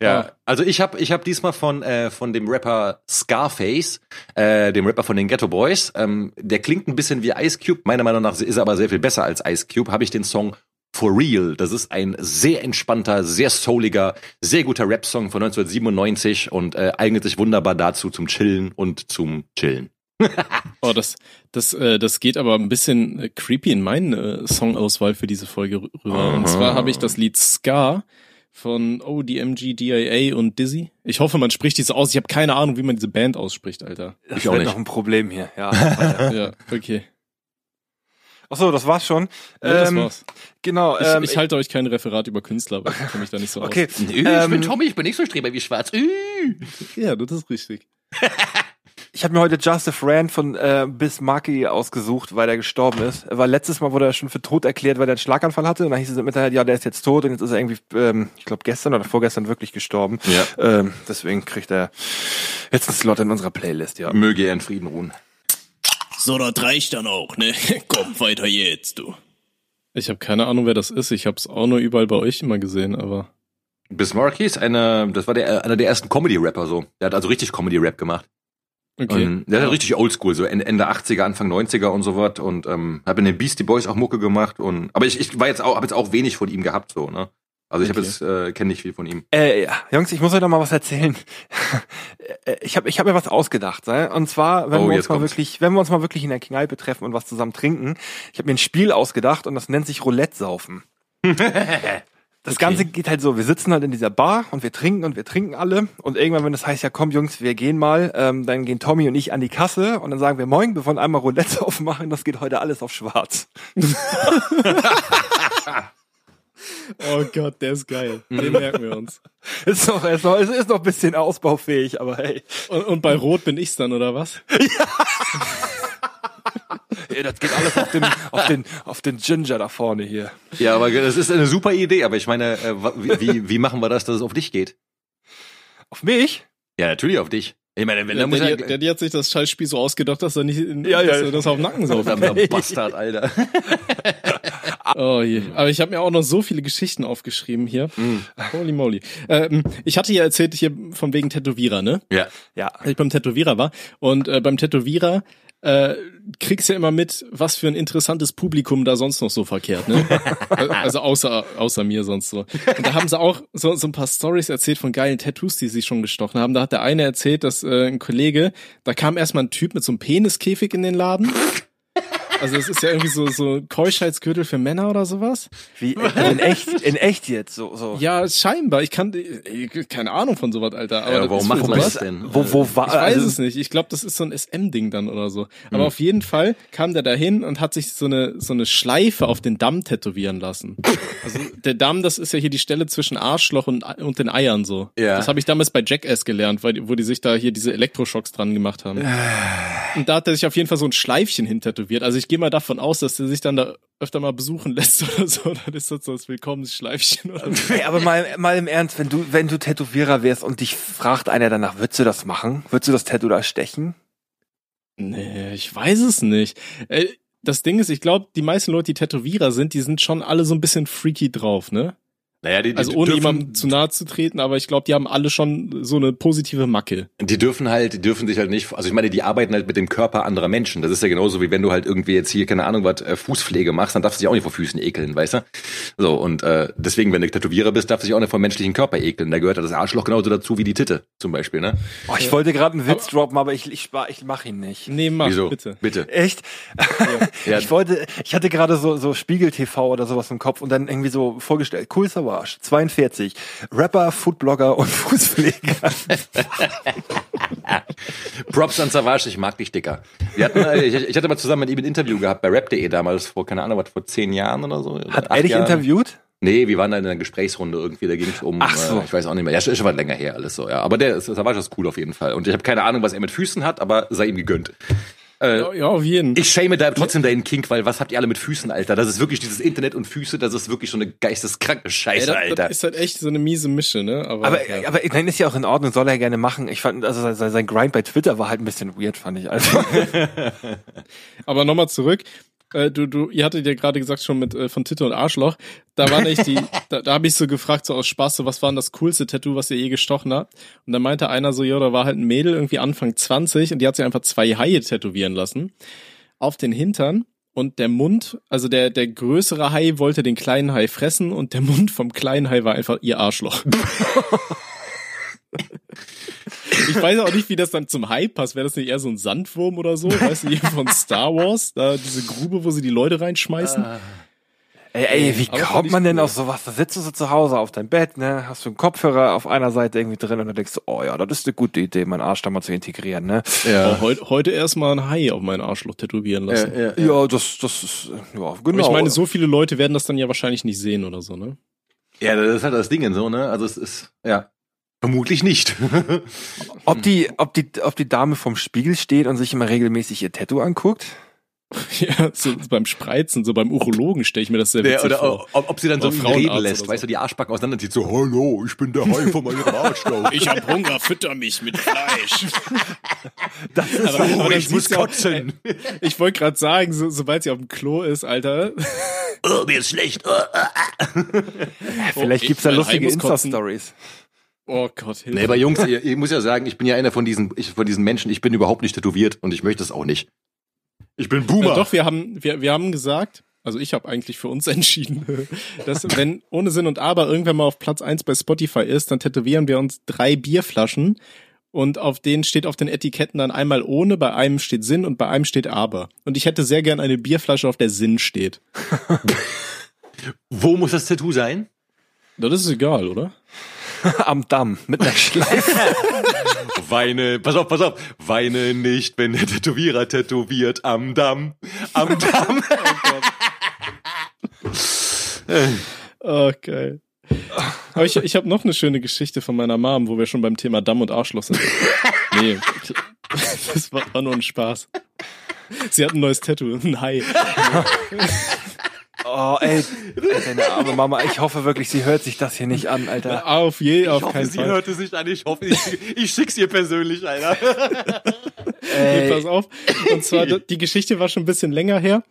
Ja, also ich habe ich hab diesmal von äh, von dem Rapper Scarface, äh, dem Rapper von den Ghetto Boys, ähm, der klingt ein bisschen wie Ice Cube, meiner Meinung nach ist er aber sehr viel besser als Ice Cube, habe ich den Song For Real. Das ist ein sehr entspannter, sehr souliger, sehr guter Rap-Song von 1997 und äh, eignet sich wunderbar dazu zum Chillen und zum Chillen. <laughs> Oh, das, das, äh, das geht aber ein bisschen äh, creepy in meine äh, Songauswahl für diese Folge rü- rüber. Und zwar habe ich das Lied Scar von ODMG, DIA und Dizzy. Ich hoffe, man spricht diese aus. Ich habe keine Ahnung, wie man diese Band ausspricht, Alter. Das Ich auch nicht. noch ein Problem hier, ja. <laughs> Ja, okay. Ach so, das war's schon. Ja, das Ähm, war's. Genau, Ich, ähm, ich halte euch kein Referat über Künstler, weil ich mich da nicht so <laughs> okay. aus. Ich Ähm, bin Tommy, ich bin nicht so streber wie Schwarz. Ja, das ist richtig. <laughs> Ich habe mir heute Justin Rand von äh, Bismarcky ausgesucht, weil er gestorben ist. Er war letztes Mal wurde er schon für tot erklärt, weil er einen Schlaganfall hatte. Und dann hieß es mit ja, der ist jetzt tot und jetzt ist er irgendwie, ähm, ich glaube gestern oder vorgestern wirklich gestorben. Ja. Ähm, deswegen kriegt er jetzt einen Slot in unserer Playlist, ja. Möge er in Frieden ruhen. So, das reicht dann auch, ne? <laughs> Komm, weiter jetzt, du. Ich habe keine Ahnung, wer das ist. Ich habe es auch nur überall bei euch immer gesehen, aber. Bismarcky ist eine, das war der, einer der ersten Comedy-Rapper so. Der hat also richtig Comedy-Rap gemacht. Okay. Und der hat richtig oldschool, so Ende Ende 80er, Anfang 90er und so was. Und ähm, habe in den Beastie Boys auch Mucke gemacht. Und aber ich, ich war jetzt auch, habe jetzt auch wenig von ihm gehabt, so, ne? Also ich habe Okay. jetzt, äh, kenne nicht viel von ihm. Äh, ja, Jungs, ich muss euch noch mal was erzählen. <laughs> Äh, ich habe ich hab mir was ausgedacht. Ne? Und zwar, wenn Oh, wir uns mal kommt's. wirklich, wenn wir uns mal wirklich in der Kneipe treffen und was zusammen trinken. Ich habe mir ein Spiel ausgedacht und das nennt sich Roulette saufen. <laughs> Das Ganze geht halt so, wir sitzen halt in dieser Bar und wir trinken und wir trinken alle und irgendwann, wenn das heißt, ja komm Jungs, wir gehen mal, ähm, dann gehen Tommy und ich an die Kasse und dann sagen wir, moin, wir wollen einmal Roulette <laughs> aufmachen, das geht heute alles auf schwarz. <laughs> Oh Gott, der ist geil. Den merken wir uns. <laughs> Ist noch, ist noch, es ist noch ein bisschen ausbaufähig, aber hey. Und, und bei Rot bin ich's dann, oder was? Ey, das geht alles auf den, auf den, auf den Ginger da vorne hier. Ja, aber das ist eine super Idee. Aber ich meine, äh, wie, wie, machen wir das, dass es auf dich geht? Auf mich? Ja, natürlich auf dich. Ich meine, wenn Der, da muss der, ja, der, der hat sich das Scheißspiel so ausgedacht, dass er nicht in, Ja, ja. dass er das auf den Nacken kann. verdammter Bastard, Alter. <laughs> Oh je. Aber ich habe mir auch noch so viele Geschichten aufgeschrieben hier. Holy moly. Ähm, ich hatte ja erzählt hier von wegen Tätowierer, ne? Ja. Ja. Als ich beim Tätowierer war. Und äh, beim Tätowierer äh, kriegst ja immer mit, was für ein interessantes Publikum da sonst noch so verkehrt, ne? <laughs> also außer außer mir sonst so. Und da haben sie auch so, so ein paar Stories erzählt von geilen Tattoos, die sie schon gestochen haben. Da hat der eine erzählt, dass äh, ein Kollege, da kam erstmal ein Typ mit so einem Peniskäfig in den Laden. Also es ist ja irgendwie so so Keuschheitsgürtel für Männer oder sowas. Wie, in echt, in echt jetzt, so, so. Ja, scheinbar. Ich kann keine Ahnung von sowas, Alter. Aber ja warum wir sowas. das denn? Wo, wo war, Ich weiß also, es nicht. Ich glaube, das ist so ein SM-Ding dann oder so. Aber Hm. auf jeden Fall kam der dahin und hat sich so eine so eine Schleife auf den Damm tätowieren lassen. Also der Damm, das ist ja hier die Stelle zwischen Arschloch und, und den Eiern so. Ja. Das habe ich damals bei Jackass gelernt, weil die- wo die sich da hier diese Elektroschocks dran gemacht haben. Und da hat er sich auf jeden Fall so ein Schleifchen hin tätowiert. Also ich gehe mal davon aus, dass er sich dann da öfter mal besuchen <laughs> lässt oder so. Dann ist das so das Willkommensschleifchen oder so. Aber mal, mal im Ernst, wenn du, wenn du Tätowierer wärst und dich fragt einer danach, würdest du das machen? Würdest du das Tattoo da stechen? Nee, ich weiß es nicht. Äh, das Ding ist, ich glaube, die meisten Leute, die Tätowierer sind, die sind schon alle so ein bisschen freaky drauf, ne? Naja, die, die Also ohne dürfen, jemandem zu nahe zu treten, aber ich glaube, die haben alle schon so eine positive Macke. Die dürfen halt, die dürfen sich halt nicht, also ich meine, die arbeiten halt mit dem Körper anderer Menschen. Das ist ja genauso wie wenn du halt irgendwie jetzt hier, keine Ahnung, was äh, Fußpflege machst, dann darfst du dich auch nicht vor Füßen ekeln, weißt du? So, und äh, deswegen, wenn du Tätowierer bist, darfst du dich auch nicht vor menschlichen Körper ekeln. Da gehört ja das Arschloch genauso dazu wie die Titte, zum Beispiel, ne? Oh, ich wollte gerade einen Witz droppen, aber ich, ich, ich mach ihn nicht. Nee, mach, Wieso? bitte. Bitte. Echt? Ja. <laughs> Ich wollte, ich hatte gerade so, so Spiegel TV oder sowas im Kopf und dann irgendwie so vorgestellt, cool Savage, 42, Rapper, Foodblogger und <laughs> Fußpfleger. Props an Savage, ich mag dich, Dicker. Hatten, äh, ich, ich hatte mal zusammen mit ihm ein Interview gehabt bei rap.de damals, vor, keine Ahnung, was, vor zehn Jahren oder so. Hat er dich Jahren. interviewt? Nee, wir waren da in einer Gesprächsrunde irgendwie, da ging es um, Ach so. äh, ich weiß auch nicht mehr, ja, ist schon was länger her alles so, ja. Aber der ist, Savage ist cool auf jeden Fall. Und ich habe keine Ahnung, was er mit Füßen hat, aber sei ihm gegönnt. Ja, ja, auf jeden. Ich shame da trotzdem deinen Kink, weil was habt ihr alle mit Füßen, Alter? Das ist wirklich dieses Internet und Füße, das ist wirklich so eine geisteskranke Scheiße, das, Alter. das ist halt echt so eine miese Mische, ne? Aber, Aber, ja. aber nein, ist ja auch in Ordnung, soll er gerne machen. Ich fand, also sein, sein Grind bei Twitter war halt ein bisschen weird, fand ich. Also, <laughs> Aber nochmal zurück. Äh, du, du, ihr hattet ja gerade gesagt schon mit äh, von Titte und Arschloch. Da war nicht die, <laughs> da, da habe ich so gefragt, so aus Spaß, so was war denn das coolste Tattoo, was ihr je gestochen habt? Und da meinte einer so, ja, da war halt ein Mädel irgendwie Anfang 20 und die hat sich einfach zwei Haie tätowieren lassen. Auf den Hintern und der Mund, also der, der größere Hai wollte den kleinen Hai fressen und der Mund vom kleinen Hai war einfach ihr Arschloch. <laughs> Ich weiß auch nicht, wie das dann zum Hai passt. Wäre das nicht eher so ein Sandwurm oder so? Weißt du, hier von Star Wars? Da diese Grube, wo sie die Leute reinschmeißen? ey, ey, wie Aber kommt man denn cool. auf sowas? Da sitzt du so zu Hause auf deinem Bett, ne? Hast du einen Kopfhörer auf einer Seite irgendwie drin und dann denkst du, oh ja, das ist eine gute Idee, meinen Arsch da mal zu integrieren, ne? Oh, heut, heute erstmal ein Hai auf meinen Arschloch tätowieren lassen. ja, ja. Ja, das, das ist, ja, Aber genau. ich meine, so viele Leute werden das dann ja wahrscheinlich nicht sehen oder so, ne? ja, das ist halt das Ding so, ne? Also es ist, ja. Vermutlich nicht. <laughs> ob die, ob die, ob die Dame vom Spiegel steht und sich immer regelmäßig ihr Tattoo anguckt? <laughs> Ja, so beim Spreizen, so beim Urologen stelle ich mir das sehr witzig Der, oder vor. ob, ob sie dann so Oder ihn reden Frauenarzt lässt, so. weißt du, die Arschbacken auseinanderzieht, so, hallo, ich bin der Hai von meinem Arschloch. Ich hab Hunger, fütter mich mit Fleisch. <laughs> Das ist Aber- Oh, aber ich muss siehst du auch- kotzen. Ich wollte gerade sagen, so, sobald sie auf dem Klo ist, Alter. Oh, mir ist schlecht. Oh, oh. Vielleicht ich- gibt's da lustige kotzen. Insta-Stories. Oh Gott, Hilfe. Nee, aber Jungs, ihr, ich muss ja sagen, ich bin ja einer von diesen, ich, von diesen Menschen, ich bin überhaupt nicht tätowiert und ich möchte es auch nicht. Ich bin Boomer. Ja, doch, wir haben, wir, wir haben gesagt, also ich habe eigentlich für uns <laughs> entschieden, dass wenn ohne Sinn und Aber irgendwann mal auf Platz eins bei Spotify ist, dann tätowieren wir uns drei Bierflaschen und auf denen steht auf den Etiketten dann einmal ohne, bei einem steht Sinn und bei einem steht Aber. Und ich hätte sehr gern eine Bierflasche, auf der Sinn steht. <laughs> Wo muss das Tattoo sein? Das ist egal, oder? <laughs> Am Damm mit einer Schleife. <laughs> Weine, pass auf, pass auf. Weine nicht, wenn der Tätowierer tätowiert am Damm. Am <laughs> Damm. Oh, geil. Aber ich, ich habe noch eine schöne Geschichte von meiner Mom, wo wir schon beim Thema Damm und Arschloch sind. Nee, das war, war nur ein Spaß. Sie hat ein neues Tattoo, ein Hai. Oh, ey, deine arme Mama. Ich hoffe wirklich, sie hört sich das hier nicht an, Alter. Auf je, Ich auf hoffe, keinen sie Fall. hört es nicht an. Ich hoffe, ich, ich schick's ihr persönlich, Alter. <laughs> Nee, pass auf. Und zwar, <laughs> die Geschichte war schon ein bisschen länger her.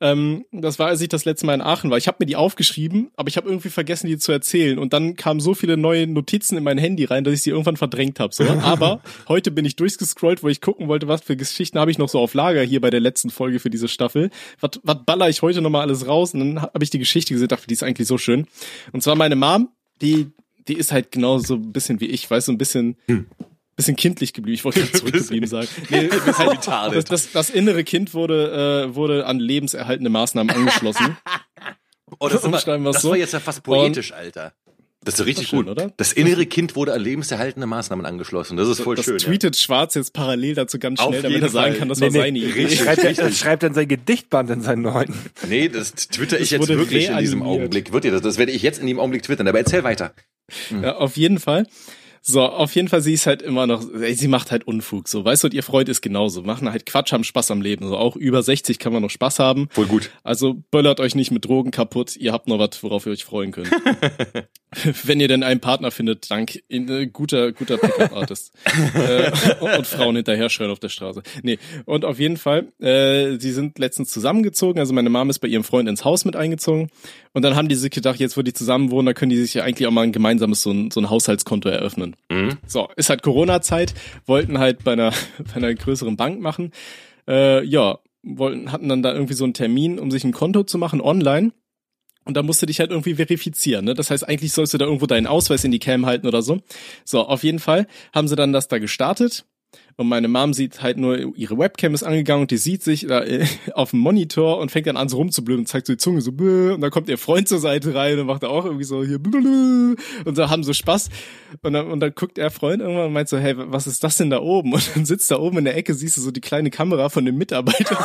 Ähm, das war, als ich das letzte Mal in Aachen war. Ich habe mir die aufgeschrieben, aber ich habe irgendwie vergessen, die zu erzählen. Und dann kamen so viele neue Notizen in mein Handy rein, dass ich sie irgendwann verdrängt habe. So. <laughs> Aber heute bin ich durchgescrollt, wo ich gucken wollte, was für Geschichten habe ich noch so auf Lager hier bei der letzten Folge für diese Staffel. Was, was baller ich heute nochmal alles raus? Und dann habe ich die Geschichte gesehen, dachte, die ist eigentlich so schön. Und zwar meine Mom, die, die ist halt genauso ein bisschen wie ich, weißt du, ein bisschen, bisschen kindlich geblieben. Ich wollte gerade <laughs> zurückgeblieben sagen. Nee, <laughs> das, das, das innere Kind wurde, äh, wurde an lebenserhaltende Maßnahmen angeschlossen. <laughs> Oh, das, ist wir's das so. war jetzt ja fast poetisch, Alter. Das ist richtig schön, gut. oder? Das innere Kind wurde an lebenserhaltende Maßnahmen angeschlossen. Das ist voll das schön. ja. tweetet Schwarz jetzt parallel dazu ganz Auf schnell, damit jeden er sagen Fall. kann, das nee, war nee, seine Idee. richtig. schreibt er, das schreibt dann sein Gedichtband in seinen neuen. Nee, das twitter ich Das jetzt wirklich in diesem. Augenblick. Wird ihr das? Das werde ich jetzt in dem Augenblick twittern. Aber erzähl weiter. Ja, auf jeden Fall. So, auf jeden Fall, sie ist halt immer noch, ey, sie macht halt Unfug, so, weißt du, und ihr Freund ist genauso, machen halt Quatsch, haben Spaß am Leben, so, auch über 60 kann man noch Spaß haben. Voll gut. Also böllert euch nicht mit Drogen kaputt, ihr habt noch was, worauf ihr euch freuen könnt. <laughs> Wenn ihr denn einen Partner findet, dank äh, guter, guter Pickup-Artist. <laughs> äh, und, und Frauen hinterher schreien auf der Straße. Nee, und auf jeden Fall, äh, sie sind letztens zusammengezogen, also meine Mom ist bei ihrem Freund ins Haus mit eingezogen und dann haben die sich gedacht, jetzt wo die zusammen wohnen, da können die sich ja eigentlich auch mal ein gemeinsames so ein, so ein Haushaltskonto eröffnen. So, ist halt Corona-Zeit, wollten halt bei einer, <laughs> bei einer größeren Bank machen. Äh, ja, wollten, hatten dann da irgendwie so einen Termin, um sich ein Konto zu machen online. Und da musst du dich halt irgendwie verifizieren. Ne? Das heißt, eigentlich sollst du da irgendwo deinen Ausweis in die Cam halten oder so. So, auf jeden Fall haben sie dann das da gestartet. Und meine Mom sieht halt nur, ihre Webcam ist angegangen und die sieht sich da äh, <laughs> auf dem Monitor und fängt dann an so rumzublöden und zeigt so die Zunge so bläh, und dann kommt ihr Freund zur Seite rein und macht da auch irgendwie so hier blö, und so haben so Spaß und dann, und dann guckt der Freund irgendwann und meint so, hey, was ist das denn da oben? Und dann sitzt da oben in der Ecke, siehst du so die kleine Kamera von dem Mitarbeiter, <laughs>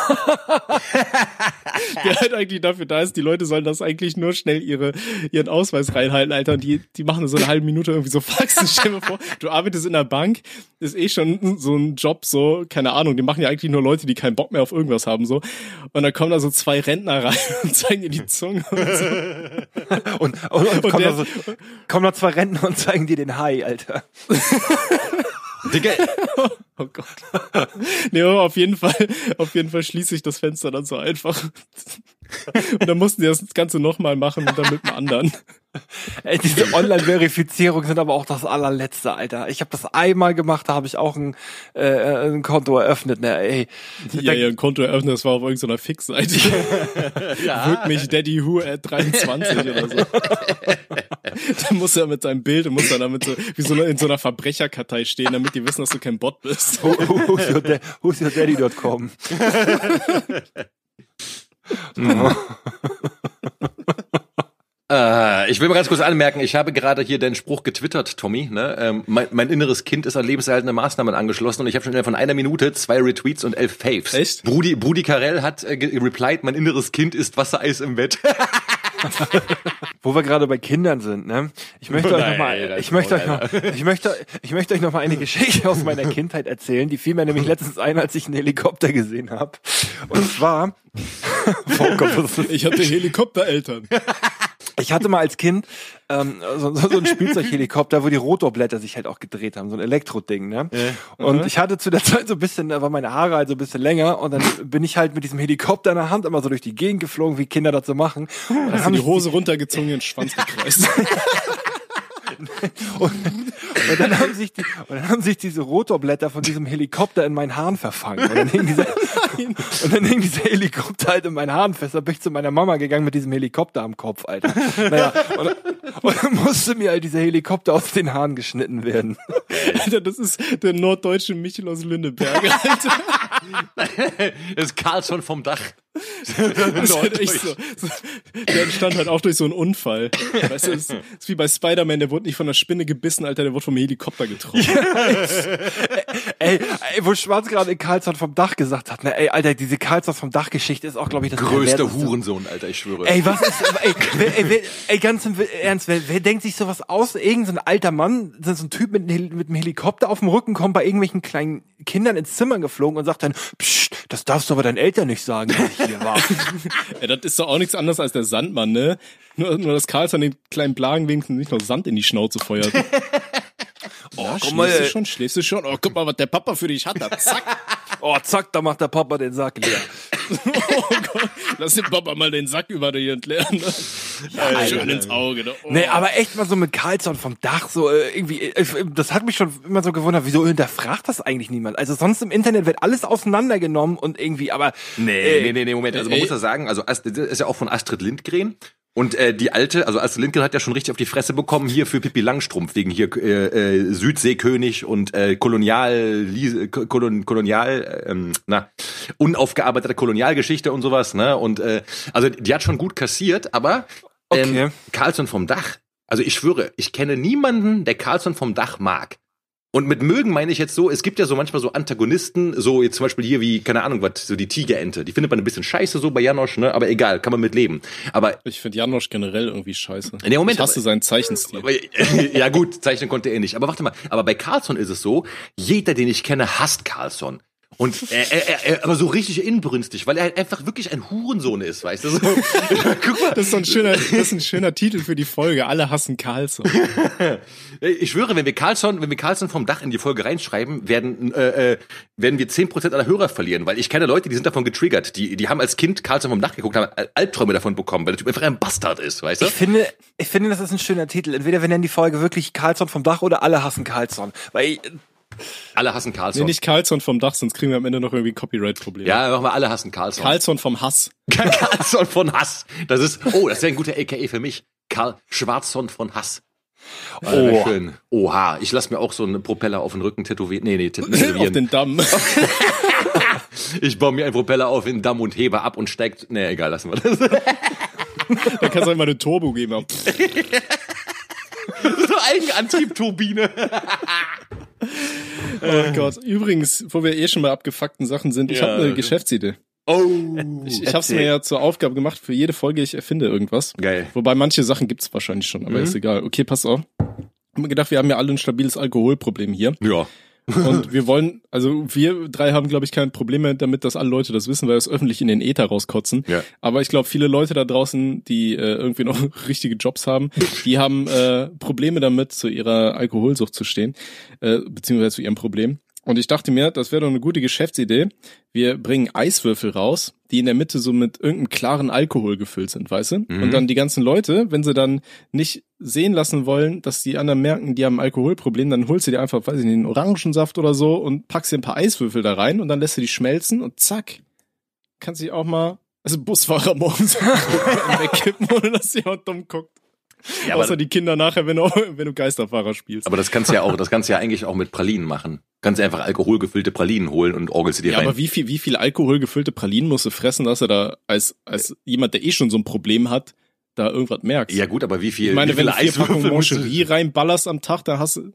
der halt eigentlich dafür da ist, die Leute sollen das eigentlich nur schnell ihre, ihren Ausweis reinhalten, Alter, und die, die machen so eine halbe Minute irgendwie so Faxen. <laughs> Stell dir vor, du arbeitest in der Bank, ist eh schon so ein Job, so, keine Ahnung, die machen ja eigentlich nur Leute, die keinen Bock mehr auf irgendwas haben, so. Und dann kommen da so zwei Rentner rein <laughs> und zeigen dir die Zunge und so. <laughs> Und, und, und, Und kommen, der- noch so, kommen noch zwei Rentner und zeigen dir den Hai, Alter. Digga, <laughs> Oh Gott. Nee, auf jeden Fall, auf jeden Fall schließe ich das Fenster dann so einfach. <laughs> Und dann mussten die das Ganze nochmal machen und dann mit dem anderen. <laughs> Ey, diese Online-Verifizierung sind aber auch das allerletzte, Alter. Ich habe das einmal gemacht, da habe ich auch ein, äh, ein Konto eröffnet. Ne, ey. Ja, ihr Konto eröffnet, das war auf irgendeiner Fixseite. <laughs> Wirkt mich Daddy Who at 23 oder so. da muss er mit seinem Bild und muss dann damit so, wie so in so einer Verbrecherkartei stehen, damit die wissen, dass du kein Bot bist. Who- Who's your, who's your daddy.com. <laughs> Äh, ich will mal ganz kurz anmerken, ich habe gerade hier den Spruch getwittert, Tommy. Ne? Ähm, mein, mein inneres Kind ist an lebenserhaltende Maßnahmen angeschlossen und ich habe schon innerhalb von einer Minute zwei Retweets und elf Faves. Echt? Brudi, Brudi Karel hat äh, replied, mein inneres Kind ist Wassereis im Bett. <laughs> Wo wir gerade bei Kindern sind, ne? Ich möchte euch noch mal, das ich möchte euch noch, ich möchte, ich möchte euch noch mal eine Geschichte aus meiner Kindheit erzählen. Die fiel mir nämlich letztens ein, als ich einen Helikopter gesehen habe. Und zwar, <laughs> Ich hatte Helikoptereltern. Ich hatte mal als Kind ähm, so, so, so ein Spielzeughelikopter, wo die Rotorblätter sich halt auch gedreht haben, so ein Elektroding, ne? Und ich hatte zu der Zeit so ein bisschen, da war meine Haare halt so ein bisschen länger und dann bin ich halt mit diesem Helikopter in der Hand immer so durch die Gegend geflogen, wie Kinder das so machen. Und dann Hast haben die Hose runtergezogen und den Schwanz <laughs> gekreist. Und dann haben sich die, und dann haben sich diese Rotorblätter von diesem Helikopter in meinen Haaren verfangen. Und dann hing dieser, und dann hing dieser Helikopter halt in meinen Haaren fest. Da bin ich zu meiner Mama gegangen mit diesem Helikopter am Kopf, Alter. Naja, und, und dann musste mir halt dieser Helikopter aus den Haaren geschnitten werden. Alter, das ist der norddeutsche Michel aus Lünneberg, Alter. <laughs> Das ist Karlsson vom Dach. <laughs> Das ist halt echt so, so. Der entstand halt auch durch so einen Unfall. Weißt du, ist, <laughs> ist wie bei Spider-Man, der wurde nicht von einer Spinne gebissen, Alter, der wurde vom Helikopter getroffen. <laughs> Ey, ey wo Schwarz gerade in Karlsson vom Dach gesagt hat, ne, ey, Alter, diese Karlsson vom Dach-Geschichte ist auch, glaube ich, das Größter perverseste. Hurensohn, Alter, ich schwöre. Ey, was ist, ey, wer, ey, wer, ey ganz im Ernst, wer, wer denkt sich sowas aus? Irgend so ein alter Mann, so ein Typ mit, mit einem Helikopter auf dem Rücken, kommt bei irgendwelchen kleinen Kindern ins Zimmer geflogen und sagt dann, Psst, das darfst du aber deinen Eltern nicht sagen, hier war. <laughs> Ja, das ist doch auch nichts anderes als der Sandmann, ne? Nur, nur dass Karlsson den kleinen Blagen wenigstens nicht noch Sand in die Schnauze feuert. <laughs> Oh, mal, schläfst du ey. schon, schläfst du schon? Oh, guck mal, was der Papa für dich hat. Da, zack. <laughs> Oh, zack, da macht der Papa den Sack leer. <laughs> Oh Gott. Lass den Papa mal den Sack über dir entleeren. Ne? Ja, schön ins Auge. Ne? Oh. Nee, aber echt mal so mit Karlsson vom Dach, so äh, irgendwie, äh, das hat mich schon immer so gewundert, wieso hinterfragt das eigentlich niemand? Also sonst im Internet wird alles auseinandergenommen und irgendwie, aber Nee, nee, nee, nee, Moment. Also man Ey. muss ja sagen, also das ist ja auch von Astrid Lindgren. Und äh, die alte, also Astrid Lindgren hat ja schon richtig auf die Fresse bekommen hier für Pippi Langstrumpf wegen hier äh, äh, Südseekönig und äh, Kolonial, Kolon, Kolonial, äh, ähm, na unaufgearbeitete Kolonialgeschichte und sowas. Ne? Und äh, also die hat schon gut kassiert, aber ähm, Okay. Carlson vom Dach. Also ich schwöre, ich kenne niemanden, der Carlson vom Dach mag. Und mit mögen meine ich jetzt so, es gibt ja so manchmal so Antagonisten, so jetzt zum Beispiel hier wie, keine Ahnung, was, so die Tigerente. Die findet man ein bisschen scheiße so bei Janosch, ne? Aber egal, kann man mit leben. Aber Ich finde Janosch generell irgendwie scheiße. Nee, Moment, ich hasse aber- seinen Zeichenstil. aber- <laughs> ja gut, zeichnen konnte er nicht. Aber warte mal, aber bei Carlson ist es so, jeder, den ich kenne, hasst Carlson. Und er, er, er, er aber so richtig inbrünstig, weil er halt einfach wirklich ein Hurensohn ist, weißt du? So, <laughs> guck mal, Das ist so ein schöner, das ist ein schöner Titel für die Folge. Alle hassen Karlsson. <laughs> Ich schwöre, wenn wir Carlson, wenn wir Carlson vom Dach in die Folge reinschreiben, werden, äh, äh, werden wir 10% aller Hörer verlieren, weil ich kenne Leute, die sind davon getriggert. Die, die haben als Kind Carlson vom Dach geguckt, haben Al- Albträume davon bekommen, weil der Typ einfach ein Bastard ist, weißt du? ich finde, ich finde, das ist ein schöner Titel. Entweder wir nennen die Folge wirklich Karlsson vom Dach oder alle hassen Karlsson. Weil ich, Alle hassen Nee, Carlson. nicht Karlsson vom Dach, sonst kriegen wir am Ende noch irgendwie Copyright-Probleme. ja, machen wir alle hassen Carlson. Karlsson vom Hass. <laughs> Carlson von Hass. Das ist, oh, das wäre ein guter AKA für mich. Karl Schwarzson von Hass. Oh, wär schön. Oha, ich lass mir auch so einen Propeller auf den Rücken tätowieren. Nee, nee, <laughs> Auf tätowieren. den Damm. <laughs> Ich baue mir einen Propeller auf in den Damm und hebe ab und steigt. Nee, egal, lassen wir das. Da kannst du halt mal eine Turbo geben. Eigenantriebturbine. <laughs> Oh Gott. Übrigens, wo wir eh schon bei abgefuckten Sachen sind, ich Ja. habe eine Geschäftsidee. Oh. Ich, ich habe es mir ja zur Aufgabe gemacht, für jede Folge ich erfinde irgendwas. Geil. Wobei manche Sachen gibt's wahrscheinlich schon, aber ist egal. Okay, pass auf. Ich hab mir gedacht, wir haben ja alle ein stabiles Alkoholproblem hier. Ja. Und <laughs> wir wollen, also wir drei haben, glaube ich, kein Problem mehr damit, dass alle Leute das wissen, weil wir es öffentlich in den Äther rauskotzen. Ja. Aber ich glaube, viele Leute da draußen, die äh, irgendwie noch <laughs> richtige Jobs haben, die haben äh, Probleme damit, zu ihrer Alkoholsucht zu stehen, äh, beziehungsweise zu ihrem Problem. Und ich dachte mir, das wäre doch eine gute Geschäftsidee. Wir bringen Eiswürfel raus, die in der Mitte so mit irgendeinem klaren Alkohol gefüllt sind, weißt du? Und dann die ganzen Leute, wenn sie dann nicht sehen lassen wollen, dass die anderen merken, die haben ein Alkoholproblem, dann holst du dir einfach, weiß ich nicht, einen Orangensaft oder so und packst dir ein paar Eiswürfel da rein und dann lässt du die schmelzen und zack, kannst du dich auch mal, also Busfahrer morgens <laughs> <laughs> wegkippen, ohne dass jemand dumm guckt. Ja, Außer die Kinder nachher, wenn du, <laughs> wenn du Geisterfahrer spielst. aber das kannst du ja auch, das kannst du ja eigentlich auch mit Pralinen machen. Kannst du einfach alkoholgefüllte Pralinen holen und orgelst sie dir Ja, rein. aber wie viel, wie viel alkoholgefüllte Pralinen musst du fressen, dass er da als, als jemand, der eh schon so ein Problem hat, da irgendwas merkst. Ja gut, aber wie viel, ich meine, wie wenn du vier Packungen Moncherie reinballerst am Tag, da hast du,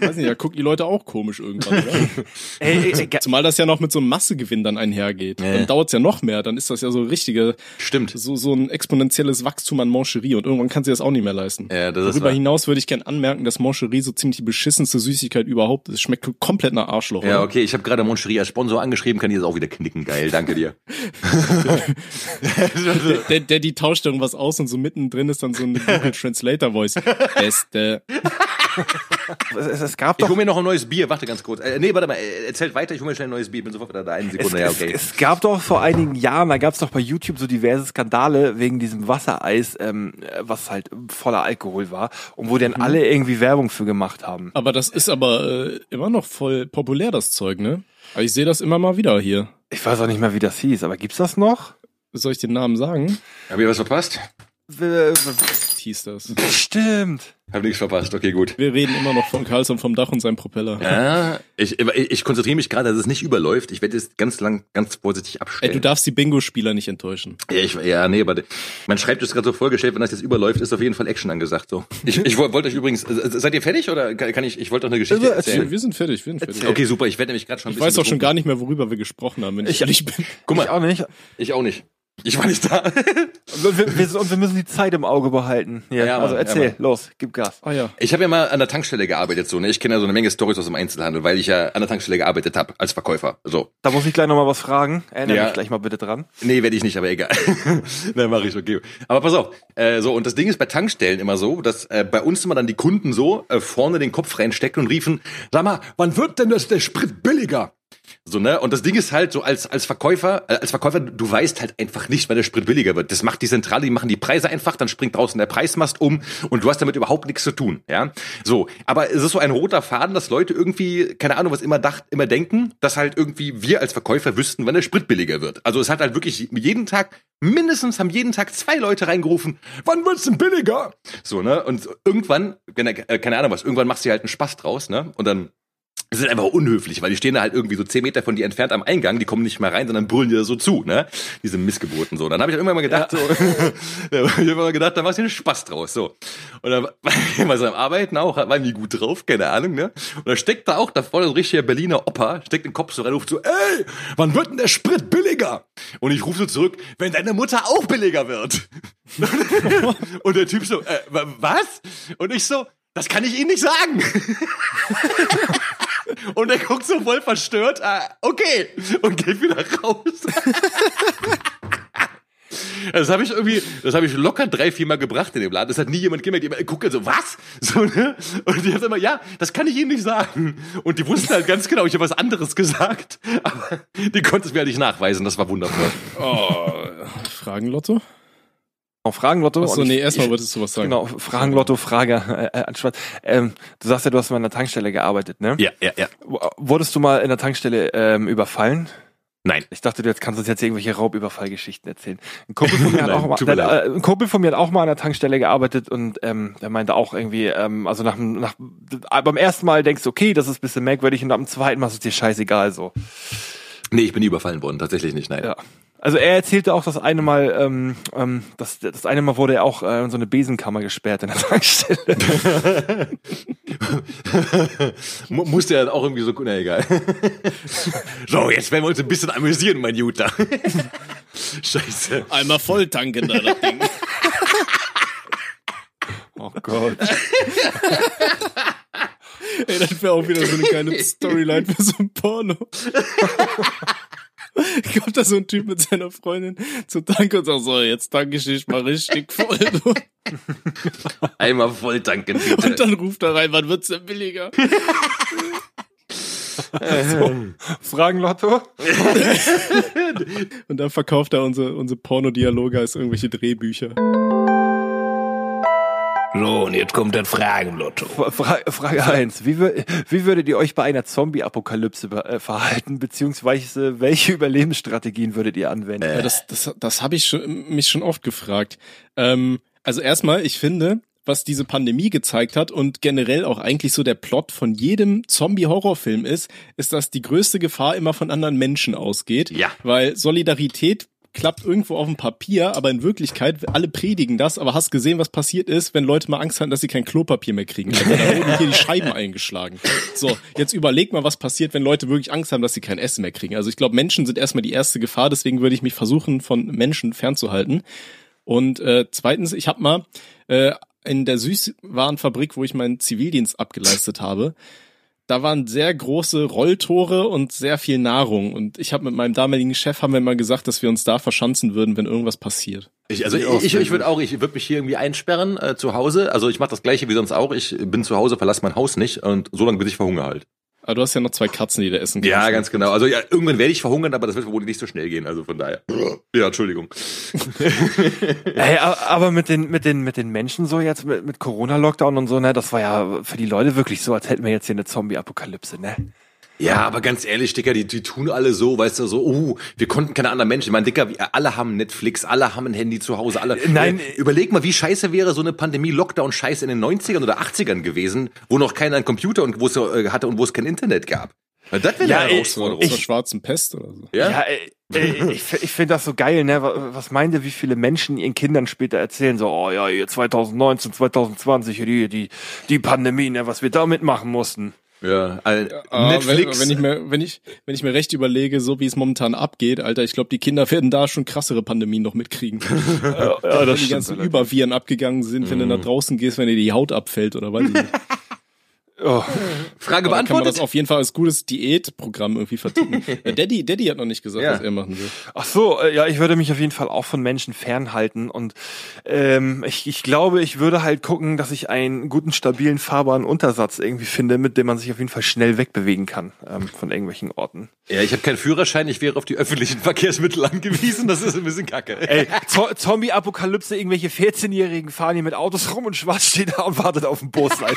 weiß nicht, da gucken die Leute auch komisch irgendwann, oder? <laughs> Ey, ey, Zumal das ja noch mit so einem Massegewinn dann einhergeht. Ja. Dann dauert's ja noch mehr, dann ist das ja so richtige, Stimmt. so, so ein exponentielles Wachstum an Moncherie und irgendwann kannst du das auch nicht mehr leisten. Ja, das ist Darüber wahr. hinaus würde ich gern anmerken, dass Moncherie so ziemlich die beschissenste Süßigkeit überhaupt ist. Schmeckt komplett nach Arschloch. Ja, oder? okay, ich habe gerade Moncherie als Sponsor angeschrieben, kann ich jetzt auch wieder knicken. Geil, danke dir. <laughs> <laughs> Der, der, die tauscht irgendwas aus und so mittendrin ist dann so eine Google <laughs> Translator Voice. Beste. es, es gab Ich doch hole mir noch ein neues Bier, warte ganz kurz. Äh, nee, warte mal, äh, erzählt weiter, ich hole mir schnell ein neues Bier, bin sofort wieder da, eine Es, Sekunde, ja, okay. es, es gab doch vor einigen Jahren, da gab es doch bei YouTube so diverse Skandale wegen diesem Wassereis, ähm, was halt voller Alkohol war und wo dann Mhm. alle irgendwie Werbung für gemacht haben. Aber das ist aber äh, immer noch voll populär, das Zeug, ne? Aber ich sehe das immer mal wieder hier. Ich weiß auch nicht mehr, wie das hieß, aber gibt's das noch? Soll ich den Namen sagen? Hab ich was verpasst? Hieß das. Stimmt. Hab nichts verpasst, okay, gut. Wir reden immer noch von Carlson vom Dach und seinem Propeller. Ja, ich, ich, ich konzentriere mich gerade, dass es nicht überläuft. Ich werde jetzt ganz lang, ganz vorsichtig Ey, abstellen. du darfst die Bingo-Spieler nicht enttäuschen. ja, ich, ja, nee, aber mein Schreibtisch ist gerade so vollgestellt, wenn das jetzt überläuft, ist auf jeden Fall Action angesagt. So. Ich, ich wollte euch übrigens, äh, seid ihr fertig oder kann ich, ich wollte doch eine Geschichte Also, erzählen. Wir, sind fertig, wir sind fertig. Okay, super, ich werde nämlich gerade schon ein Ich bisschen weiß auch schon gar nicht mehr, worüber wir gesprochen haben, wenn ich, Ich- ehrlich bin. Guck Ich mal, auch nicht. ich auch nicht. Ich war nicht da. Wir, wir, wir, und wir müssen die Zeit im Auge behalten. Ja, Ja, Mann, also ja, erzähl, Mann. los, gib Gas. Ah ja. Ich habe ja mal an der Tankstelle gearbeitet, so, ne? Ich kenne ja so eine Menge Stories aus dem Einzelhandel, weil ich ja an der Tankstelle gearbeitet habe als Verkäufer. So. Da muss ich gleich nochmal was fragen. Erinnere Ja. mich gleich mal bitte dran. Nee, werde ich nicht, aber egal. <laughs> Nein, mache ich, okay. Aber pass auf, äh, so, und das Ding ist bei Tankstellen immer so, dass äh, bei uns immer dann die Kunden so äh, vorne den Kopf reinstecken und riefen, sag mal, wann wird denn das der Sprit billiger? So, ne? Und das Ding ist halt so, als, als Verkäufer, äh, als Verkäufer, du weißt halt einfach nicht, wann der Sprit billiger wird. Das macht die Zentrale, die machen die Preise einfach, dann springt draußen der Preismast um und du hast damit überhaupt nichts zu tun, ja? So. Aber es ist so ein roter Faden, dass Leute irgendwie, keine Ahnung, was immer dacht, immer denken, dass halt irgendwie wir als Verkäufer wüssten, wann der Sprit billiger wird. Also es hat halt wirklich jeden Tag, mindestens haben jeden Tag zwei Leute reingerufen, wann wird's denn billiger? So, ne? Und irgendwann, äh, keine Ahnung was, irgendwann machst du halt einen Spaß draus, ne? Und dann das ist einfach unhöflich, weil die stehen da halt irgendwie so zehn Meter von dir entfernt am Eingang, die kommen nicht mehr rein, sondern brüllen dir so zu, ne? Diese Missgeburten so. Dann habe ich irgendwann mal gedacht, so, <laughs> ich habe immer mal gedacht, da machst du einen Spaß draus, so. Und dann <laughs> war ich mal so am Arbeiten auch, war irgendwie gut drauf, keine Ahnung, ne? Und da steckt da auch da vorne so ein richtiger Berliner Opa, steckt den Kopf so rein, ruft so, ey, wann wird denn der Sprit billiger? Und ich rufe so zurück, wenn deine Mutter auch billiger wird. <laughs> Und der Typ so, äh, wa- was? Und ich so, das kann ich Ihnen nicht sagen. Und er guckt so voll verstört, ah, okay, und geht wieder raus. <laughs> Das habe ich irgendwie, das habe ich locker drei, vier Mal gebracht in dem Laden. Das hat nie jemand gemerkt. Die gucken so, was? So, ne? Und die haben immer, ja, das kann ich Ihnen nicht sagen. Und die wussten halt ganz genau, ich habe was anderes gesagt. Aber die konnten es mir halt nicht nachweisen. Das war wundervoll. Oh, Fragen, Lotto? Achso, Und nee, ich- erstmal wolltest du was sagen. Genau, Fragen, Lotto, Frage, äh, Anspannung. Ähm, du sagst ja, du hast mal an der Tankstelle gearbeitet, ne? Ja, ja, ja. Wurdest du mal in der Tankstelle ähm, überfallen? Nein. Ich dachte, du jetzt kannst uns jetzt irgendwelche Raubüberfallgeschichten erzählen. Ein Kumpel von mir hat <laughs> Nein, auch mal, der, äh, ein Kumpel von mir hat auch mal an der Tankstelle gearbeitet und ähm, der meinte auch irgendwie, ähm, also nach, nach beim ersten Mal denkst du, okay, das ist ein bisschen merkwürdig und am zweiten Mal ist es dir scheißegal so. Nee, ich bin nie überfallen worden. Tatsächlich nicht, nein. Ja. Also er erzählte auch das eine Mal, ähm, ähm, das, das eine Mal wurde er auch äh, in so eine Besenkammer gesperrt in der Tankstelle. <laughs> Mu- Musste ja auch irgendwie so, na egal. <laughs> so, jetzt werden wir uns ein bisschen amüsieren, mein Jutta. <laughs> Scheiße. Einmal voll tanken da, das Ding. Oh Gott. Ey, das wäre auch wieder so eine geile Storyline für so ein Porno. <laughs> Kommt da so ein Typ mit seiner Freundin zur Tanke und sagt so, jetzt tanke ich dich mal richtig voll. du. <laughs> Einmal voll tanken, bitte. Und dann ruft er rein, wann wird's denn billiger? Fragen Lotto? <laughs> Und dann verkauft er unsere, unsere Pornodialoge als irgendwelche Drehbücher. So, und jetzt kommt das Fragenlotto. Fra Frage eins: Wie, wie würdet ihr euch bei einer Zombie-Apokalypse äh, verhalten, beziehungsweise welche Überlebensstrategien würdet ihr anwenden? Ja, das, das, das habe ich schon, mich schon oft gefragt. Ähm, also erstmal, ich finde, was diese Pandemie gezeigt hat und generell auch eigentlich so der Plot von jedem Zombie-Horrorfilm ist, ist, dass die größte Gefahr immer von anderen Menschen ausgeht. Ja. Weil Solidarität klappt irgendwo auf dem Papier, aber in Wirklichkeit, alle predigen das, aber hast gesehen, was passiert ist, wenn Leute mal Angst hatten, dass sie kein Klopapier mehr kriegen. Also, da wurden hier die Scheiben <laughs> eingeschlagen. So, jetzt überleg mal, was passiert, wenn Leute wirklich Angst haben, dass sie kein Essen mehr kriegen. Also ich glaube, Menschen sind erstmal die erste Gefahr, deswegen würde ich mich versuchen, von Menschen fernzuhalten. Und äh, zweitens, ich habe mal äh, in der Süßwarenfabrik, wo ich meinen Zivildienst abgeleistet habe, da waren sehr große Rolltore und sehr viel Nahrung. Und ich habe mit meinem damaligen Chef haben wir mal gesagt, dass wir uns da verschanzen würden, wenn irgendwas passiert. Ich, also ich, ich, ich würde auch, ich würde mich hier irgendwie einsperren äh, zu Hause. Also ich mache das gleiche wie sonst auch. Ich bin zu Hause, verlasse mein Haus nicht und so lange bis ich verhungere halt. Aber du hast ja noch zwei Katzen, die da essen kannst. Ja, ganz genau. Also ja, irgendwann werde ich verhungern, aber das wird wohl nicht so schnell gehen. Also von daher. Ja, Entschuldigung. <laughs> Ey, aber mit den, mit den, mit den Menschen so jetzt, mit, mit Corona-Lockdown und so, ne, das war ja für die Leute wirklich so, als hätten wir jetzt hier eine Zombie-Apokalypse, ne? Ja, aber ganz ehrlich, Dicker, die, die tun alle so, weißt du, so, oh, wir konnten keine anderen Menschen. Ich meine, Dicker, wir alle haben Netflix, alle haben ein Handy zu Hause, alle. Nein. Äh, überleg mal, wie scheiße wäre so eine Pandemie, Lockdown, scheiße in den 90ern oder 80ern gewesen, wo noch keiner einen Computer und wo es äh, hatte und wo es kein Internet gab. Weil Das wäre Ja, eine ey, Herausforderung. Zur schwarzen Pest oder so. Ja? Ja, ey, ey, ich, ich finde das so geil, ne? Wa- Was meint ihr, wie viele Menschen ihren Kindern später erzählen, so, oh ja, hier 2019, 2020, hier die, die, die Pandemie, ne, was wir da mitmachen mussten. Ja, äh, Ah, Netflix. Wenn, wenn, ich mir, wenn, ich, wenn ich mir recht überlege, so wie es momentan abgeht, Alter, ich glaube, die Kinder werden da schon krassere Pandemien noch mitkriegen. <laughs> Ja, wenn die ganzen Überviren abgegangen sind, wenn du nach draußen gehst, wenn dir die Haut abfällt oder was. <laughs> Oh. Frage Aber kann man beantwortet? das auf jeden Fall als gutes Diätprogramm irgendwie verticken. <laughs> Äh, Daddy, Daddy hat noch nicht gesagt, Ja. was er machen will. Ach so, äh, ja, ich würde mich auf jeden Fall auch von Menschen fernhalten und ähm, ich, ich glaube, ich würde halt gucken, dass ich einen guten, stabilen, fahrbaren Untersatz irgendwie finde, mit dem man sich auf jeden Fall schnell wegbewegen kann ähm, von irgendwelchen Orten. ja, ich habe keinen Führerschein, ich wäre auf die öffentlichen <laughs> Verkehrsmittel angewiesen, das ist ein bisschen kacke. Ey, Zo Zombie-Apokalypse, irgendwelche 14-Jährigen fahren hier mit Autos rum und Schwarz steht da und wartet auf den Bus, <laughs> Alter.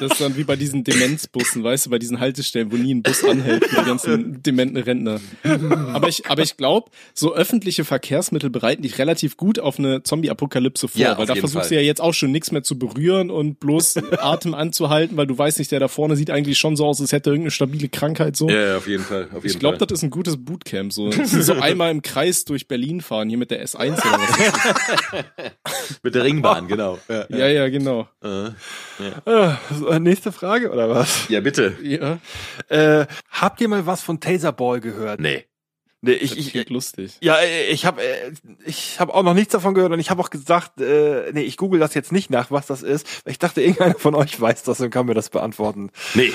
Das ist dann wie bei diesen Demenzbussen, weißt du, bei diesen Haltestellen, wo nie ein Bus anhält für die ganzen dementen Rentner. Aber ich, aber ich glaube, so öffentliche Verkehrsmittel bereiten dich relativ gut auf eine Zombie-Apokalypse vor, Ja, weil da versuchst Fall. du ja jetzt auch schon nichts mehr zu berühren und bloß Atem anzuhalten, weil du weißt nicht, der da vorne sieht eigentlich schon so aus, als hätte er irgendeine stabile Krankheit so. Ja, ja, auf jeden Fall. Auf jeden Ich glaube, das ist ein gutes Bootcamp. So, so <laughs> einmal im Kreis durch Berlin fahren, hier mit der S1 oder was. Mit der Ringbahn, genau. Ja, Ja, ja, genau. Äh, Äh, so, nächste Frage, oder was? ja bitte. Ja, Äh, habt ihr mal was von Taserball gehört? Nee. Nee, das ich, ich, klingt lustig. Ja, äh, ich habe äh, ich habe auch noch nichts davon gehört und ich habe auch gesagt, äh, nee, ich google das jetzt nicht nach, was das ist, weil ich dachte, <laughs> irgendeiner von euch weiß das und kann mir das beantworten. Nee.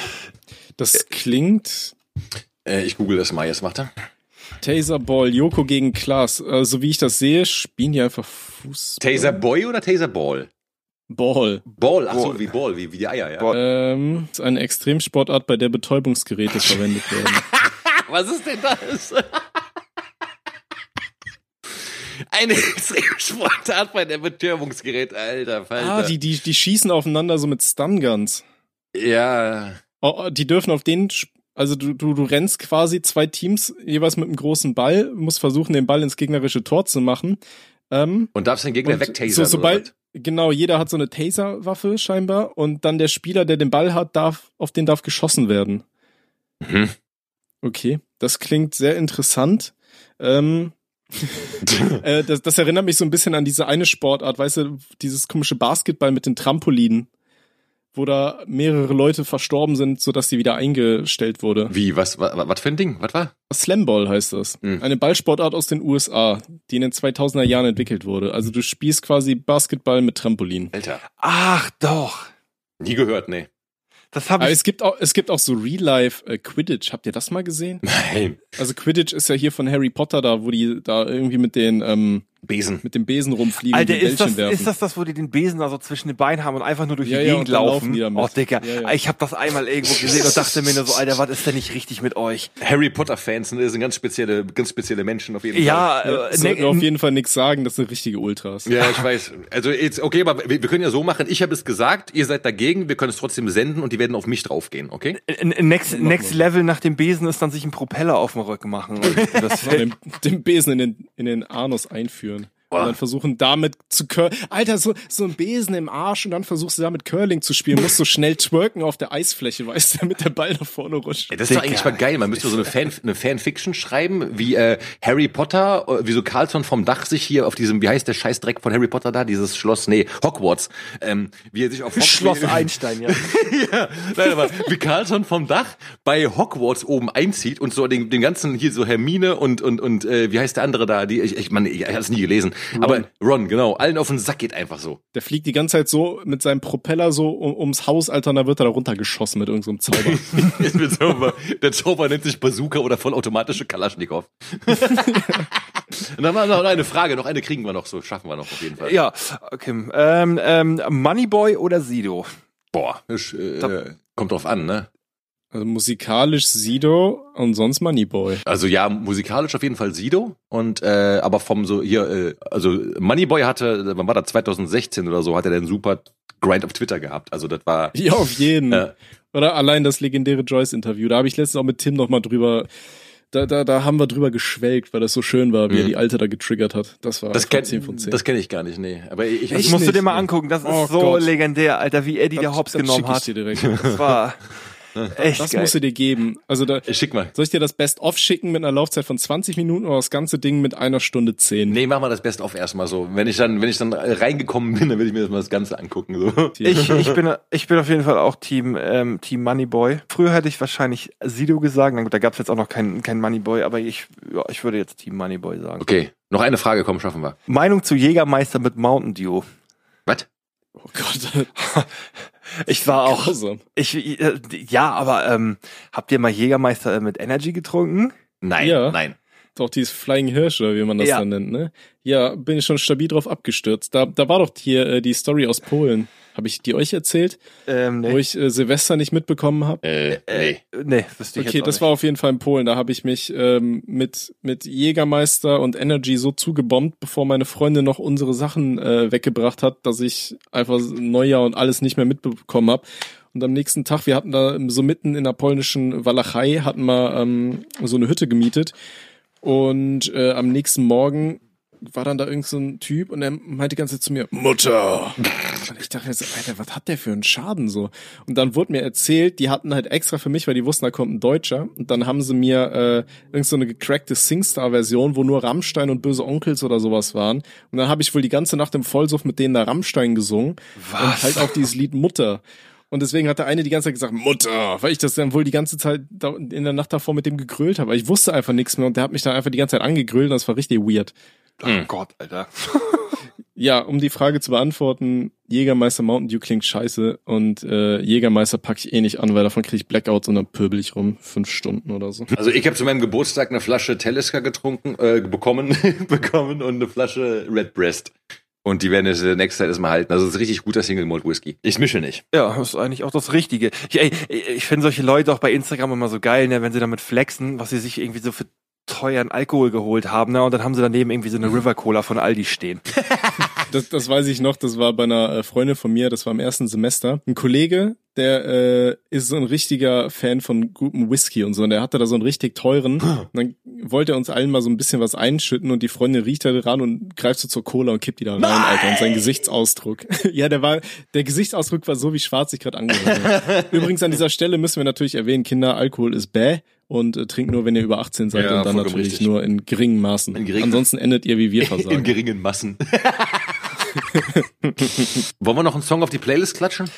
Das klingt Äh, ich google das mal, jetzt macht er. Taserball, Joko gegen Klaas. Äh, so wie ich das sehe, spielen die einfach Fußball. Taser Boy oder Taser Ball? Ball. Ach so, wie Ball, wie, wie die Eier, ja. Ball. Ähm, ist eine Extremsportart, bei der Betäubungsgeräte verwendet werden. <laughs> Was ist denn das? <laughs> Eine Extremsportart bei der Betäubungsgerät, alter Falter. Ah, die, die, die schießen aufeinander so mit Stunguns. Ja. Oh, oh, die dürfen auf den, also du, du, du rennst quasi zwei Teams jeweils mit einem großen Ball, musst versuchen, den Ball ins gegnerische Tor zu machen. Ähm, Und darfst den Gegner wegtasern. so, sobald, genau, jeder hat so eine Taser-Waffe scheinbar und dann der Spieler, der den Ball hat, darf, auf den darf geschossen werden. Mhm. Okay, das klingt sehr interessant. Ähm, <laughs> äh, das, das erinnert mich so ein bisschen an diese eine Sportart, weißt du, dieses komische Basketball mit den Trampolinen, wo da mehrere Leute verstorben sind, sodass sie wieder eingestellt wurde. Wie, was, was, was für ein Ding? Was war? Slamball heißt das. Hm. Eine Ballsportart aus den USA, die in den 2000er Jahren entwickelt wurde. Also du spielst quasi Basketball mit Trampolin. Alter. Ach doch, Nie gehört, nee. das habe Aber ich. es gibt auch, es gibt auch so Real-Life äh, Quidditch. Habt ihr das mal gesehen? Nein. Also Quidditch ist ja hier von Harry Potter da, wo die da irgendwie mit den ähm, Besen. mit dem Besen rumfliegen Alter, und ist das, Bällchen werfen. ist das das, wo die den Besen da so zwischen den Beinen haben und einfach nur durch Ja, die ja, Gegend laufen laufen? oh, Digga, Ja, ja. ich habe das einmal irgendwo gesehen und dachte mir nur so, Alter, was ist denn nicht richtig mit euch? Harry Potter Fans, ne, sind ganz spezielle, ganz spezielle Menschen auf jeden Fall. Ja, äh, sollten ne, auf jeden Fall nichts sagen, das sind richtige Ultras. Ja, ich weiß. Also jetzt, okay, aber wir, wir können ja so machen. Ich habe es gesagt, ihr seid dagegen, wir können es trotzdem senden und die werden auf mich draufgehen, okay? Next, next Level nach dem Besen ist dann sich einen Propeller auf dem Rücken machen. Und <laughs> das Den, <laughs> den Besen in den, in den Anus einführen. Und dann versuchen damit zu curl. Alter, so, so ein Besen im Arsch und dann versuchst du damit Curling zu spielen. Musst so schnell twerken auf der Eisfläche, <laughs> weißt du, damit der Ball nach vorne rutscht. Ey, das ist doch eigentlich mal geil. Man müsste so eine, Fan, eine Fanfiction schreiben, wie äh, Harry Potter, äh, wie so Carlson vom Dach sich hier auf diesem, wie heißt der Scheißdreck von Harry Potter da, dieses Schloss, nee, Hogwarts, ähm, wie er sich auf Hogwarts, Schloss <laughs> Einstein, ja. ja, nein, aber wie Carlson vom Dach bei Hogwarts oben einzieht und so den, den ganzen hier so Hermine und und und äh, wie heißt der andere da? Die ich ich meine, ich habe es nie gelesen, aber Ron, genau, allen auf den Sack geht einfach so. Der fliegt die ganze Zeit so mit seinem Propeller so um, ums Haus, Alter, und dann wird er da runtergeschossen mit irgendeinem so Zauber. <laughs> Jetzt wird Zauber. Der Zauber nennt sich Bazooka oder vollautomatische Kalaschnikow. und dann haben wir noch eine Frage, noch eine kriegen wir noch, so schaffen wir noch auf jeden Fall. Ja, okay. Ähm, ähm, Moneyboy oder Sido? Boah, ich, äh, kommt drauf an, ne? Also musikalisch Sido und sonst Moneyboy. Also ja, musikalisch auf jeden Fall Sido und äh, aber vom so hier, äh, also Moneyboy hatte, wann war das 2016 oder so, hat er den super Grind auf Twitter gehabt. Also das war Ja, auf jeden. Ja. Oder allein das legendäre Joyce-Interview. Da habe ich letztens auch mit Tim noch mal drüber. Da, da, da haben wir drüber geschwelgt, weil das so schön war, wie er Mhm. die Alte da getriggert hat. Das war das kenn, 10 von 10. das kenne ich gar nicht, nee. Aber ich, Das ich musst du nicht, dir mal angucken. Das ist Oh so Gott. legendär, Alter, wie Eddie der Das- Hops das genommen ich hat. dir direkt. Das war <laughs> echt Das geil. musst du dir geben. Also da, ich schick mal. soll ich dir das Best-of schicken mit einer Laufzeit von 20 Minuten oder das ganze Ding mit einer Stunde 10? Nee, mach mal das Best of erstmal so. Wenn ich dann, wenn ich dann reingekommen bin, dann will ich mir das mal das Ganze angucken. So. Ich, ich, bin, ich bin auf jeden Fall auch Team, ähm, Team Moneyboy. Früher hätte ich wahrscheinlich Sido gesagt. Na gut, da gab es jetzt auch noch keinen kein Moneyboy, aber ich, ja, ich würde jetzt Team Moneyboy sagen. Okay, noch eine Frage, komm, schaffen wir. Meinung zu Jägermeister mit Mountain Dew. Was? Oh Gott. <laughs> Ich war auch, Grausam. ich, äh, ja, aber ähm, habt ihr mal Jägermeister äh, mit Energy getrunken? Nein, Ja. nein. Doch dieses Flying Hirsche, wie man das Ja. dann nennt, ne? Ja, bin ich schon stabil drauf abgestürzt. Da, da war doch hier äh, die Story aus Polen. Habe ich die euch erzählt, Ähm, wo nee. ich äh, Silvester nicht mitbekommen habe? Äh, nee. nee, wüsste ich Okay, jetzt auch das nicht. war auf jeden Fall in Polen. Da habe ich mich ähm, mit mit Jägermeister und Energy so zugebombt, bevor meine Freundin noch unsere Sachen äh, weggebracht hat, dass ich einfach Neujahr und alles nicht mehr mitbekommen habe. Und am nächsten Tag, wir hatten da so mitten in der polnischen Walachei, hatten wir ähm, so eine Hütte gemietet. Und äh, am nächsten Morgen war dann da irgend so ein Typ und er meinte die ganze Zeit zu mir, Mutter. Und ich dachte mir so, Alter, was hat der für einen Schaden so? Und dann wurde mir erzählt, die hatten halt extra für mich, weil die wussten, da kommt ein Deutscher. Und dann haben sie mir äh, irgend so eine gecrackte Singstar-Version, wo nur Rammstein und böse Onkels oder sowas waren. Und dann habe ich wohl die ganze Nacht im Vollsuff mit denen da Rammstein gesungen. Und halt auch dieses Lied Mutter. Und deswegen hat der eine die ganze Zeit gesagt, Mutter, weil ich das dann wohl die ganze Zeit in der Nacht davor mit dem gegrölt habe. Aber ich wusste einfach nichts mehr und der hat mich dann einfach die ganze Zeit angegrölt und das war richtig weird. Oh Gott, Alter. Ja, um die Frage zu beantworten, Jägermeister Mountain Dew klingt scheiße und äh, Jägermeister packe ich eh nicht an, weil davon kriege ich Blackouts und dann pöbel ich rum. Fünf Stunden oder so. Also ich habe zu meinem Geburtstag eine Flasche Talisker getrunken, äh, bekommen, <laughs> bekommen und eine Flasche Redbreast. Und die werden jetzt in der nächsten Zeit erstmal halten. Also es ist richtig guter Single Malt Whisky. Ich mische nicht. Ja, das ist eigentlich auch das Richtige. Ich, ey, ich finde solche Leute auch bei Instagram immer so geil, ne, wenn sie damit flexen, was sie sich irgendwie so für teuren Alkohol geholt haben, ne, und dann haben sie daneben irgendwie so eine River Cola von Aldi stehen. <laughs> Das, das weiß ich noch, das war bei einer äh, Freundin von mir, das war im ersten Semester. Ein Kollege, der äh, ist so ein richtiger Fan von gutem Whisky und so. Und der hatte da so einen richtig teuren. Und dann wollte er uns allen mal so ein bisschen was einschütten und die Freundin riecht da ran und greift so zur Cola und kippt die da rein, Alter. Und sein Gesichtsausdruck. <laughs> ja, der war, der Gesichtsausdruck war so, wie schwarz ich gerade angehört habe. <laughs> Übrigens an dieser Stelle müssen wir natürlich erwähnen, Kinder, Alkohol ist bäh. Und äh, trinkt nur, wenn ihr über 18 seid Ja, und dann natürlich richtig. nur in geringen Maßen. In geringen- Ansonsten endet ihr wie wir <laughs> In versagen. geringen Massen. Wollen wir noch einen Song auf die Playlist klatschen?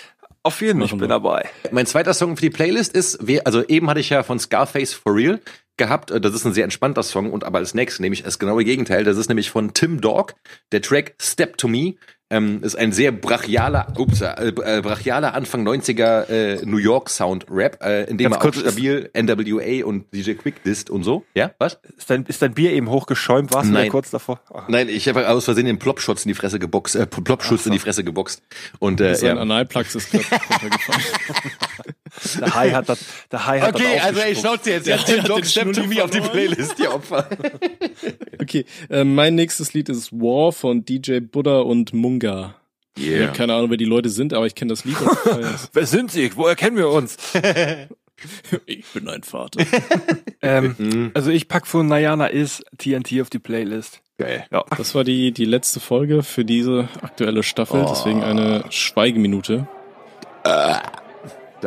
Auf jeden Fall, ich bin dabei. Mein zweiter Song für die Playlist ist, also eben hatte ich ja von Scarface For Real gehabt. Das ist ein sehr entspannter Song und aber als nächstes nehme ich das genaue Gegenteil. Das ist nämlich von Tim Dog. Der Track Step to Me ähm, ist ein sehr brachialer, ups, äh, äh, brachialer Anfang 90er äh, New York Sound Rap, äh, in dem Ganz er auch kurz, stabil NWA und DJ Quick disst und so. Ja, was? Ist dein, ist dein Bier eben hochgeschäumt? Warst du Nein. da kurz davor? Ach, Nein, ich habe aus Versehen den Plopschutz in die Fresse geboxt, äh, Plopschutz in die Fresse geboxt. Und äh, Sein ja. Ist gerade runtergefallen. <laughs> der Hai hat das, der Hai hat Okay, das also ey, aufgespuckt. schnauze jetzt. Tim hat Dog den Step to Me auf die. Playlist, ihr Opfer. <laughs> Okay, äh, mein nächstes Lied ist War von DJ Buddha und Munga. Ich Yeah. habe keine Ahnung, wer die Leute sind, aber ich kenne das Lied. ich. <laughs> Wer sind sie? Woher kennen wir uns? <laughs> ich bin ein Vater. <laughs> ähm, Mhm. also ich pack von Nayana is TNT auf die Playlist. Geil. Ja. Das war die, die letzte Folge für diese aktuelle Staffel, Oh. deswegen eine Schweigeminute. Da-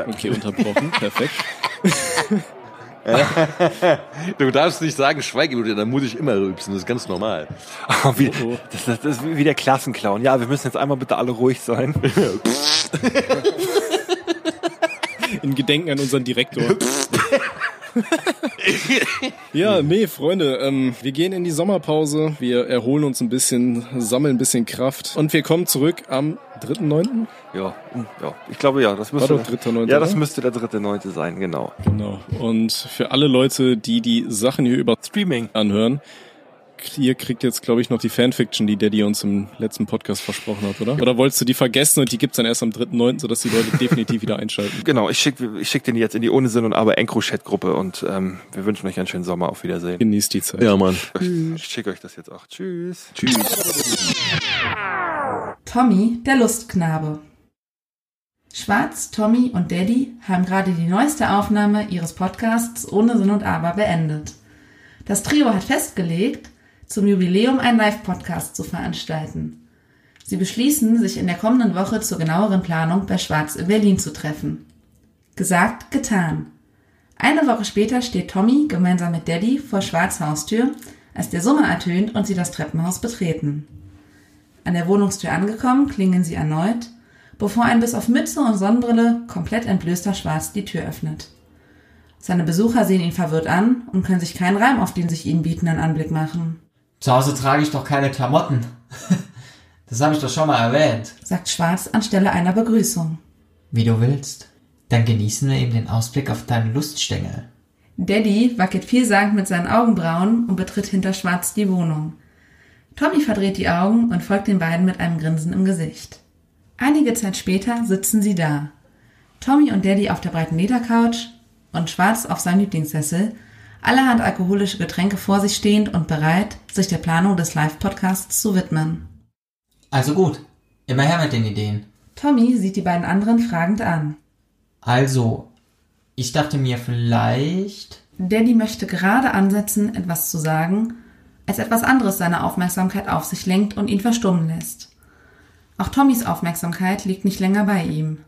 Okay, unterbrochen, perfekt. Du darfst nicht sagen Schweigeminute, dann muss ich immer rülpsen, das ist ganz normal. Oh, <laughs> wie, Oh, oh. das, das, das ist wie der Klassenclown. Ja, wir müssen jetzt einmal bitte alle ruhig sein. <laughs> In Gedenken an unseren Direktor. <laughs> ja, nee, Freunde, ähm, wir gehen in die Sommerpause, wir erholen uns ein bisschen, sammeln ein bisschen Kraft und wir kommen zurück am 3.9. Ja, hm, ja, ich glaube ja, das müsste doch dritter, neunter, Ja, das oder? müsste der dritte neunte sein, genau. Genau. Und für alle Leute, die die Sachen hier über Streaming. anhören, ihr kriegt jetzt, glaube ich, noch die Fanfiction, die Daddy uns im letzten Podcast versprochen hat, oder? Oder wolltest du die vergessen und die gibt's dann erst am 3.9., sodass die Leute definitiv wieder einschalten? <laughs> Genau, ich schicke ich schick den jetzt in die ohne Sinn und aber Encro-Chat-Gruppe und ähm, wir wünschen euch einen schönen Sommer. Auf Wiedersehen. Genießt die Zeit. Ja, Mann. Ich schicke euch das jetzt auch. Tschüss. Tschüss. Tommy, der Lustknabe. Schwarz, Tommy und Daddy haben gerade die neueste Aufnahme ihres Podcasts ohne Sinn und Aber beendet. Das Trio hat festgelegt, zum Jubiläum einen Live-Podcast zu veranstalten. Sie beschließen, sich in der kommenden Woche zur genaueren Planung bei Schwarz in Berlin zu treffen. Gesagt, getan. Eine Woche später steht Tommy gemeinsam mit Daddy vor Schwarz Haustür, als der Summer ertönt und sie das Treppenhaus betreten. An der Wohnungstür angekommen, klingeln sie erneut, bevor ein bis auf Mütze und Sonnenbrille komplett entblößter Schwarz die Tür öffnet. Seine Besucher sehen ihn verwirrt an und können sich keinen Reim auf den sich ihnen bietenden Anblick machen, Zu Hause trage ich doch keine Klamotten. <laughs> Das habe ich doch schon mal erwähnt. sagt Schwarz anstelle einer Begrüßung. Wie du willst. Dann genießen wir eben den Ausblick auf deinen Luststängel. Daddy wackelt vielsagend mit seinen Augenbrauen und betritt hinter Schwarz die Wohnung. Tommy verdreht die Augen und folgt den beiden mit einem Grinsen im Gesicht. Einige Zeit später sitzen sie da. Tommy und Daddy auf der breiten Ledercouch und Schwarz auf seinem Lieblingssessel, allerhand alkoholische Getränke vor sich stehend und bereit, sich der Planung des Live-Podcasts zu widmen. Also gut. Immer her mit den Ideen. Tommy sieht die beiden anderen fragend an. Also, ich dachte mir vielleicht... Daddy möchte gerade ansetzen, etwas zu sagen, als etwas anderes seine Aufmerksamkeit auf sich lenkt und ihn verstummen lässt. Auch Tommys Aufmerksamkeit liegt nicht länger bei ihm.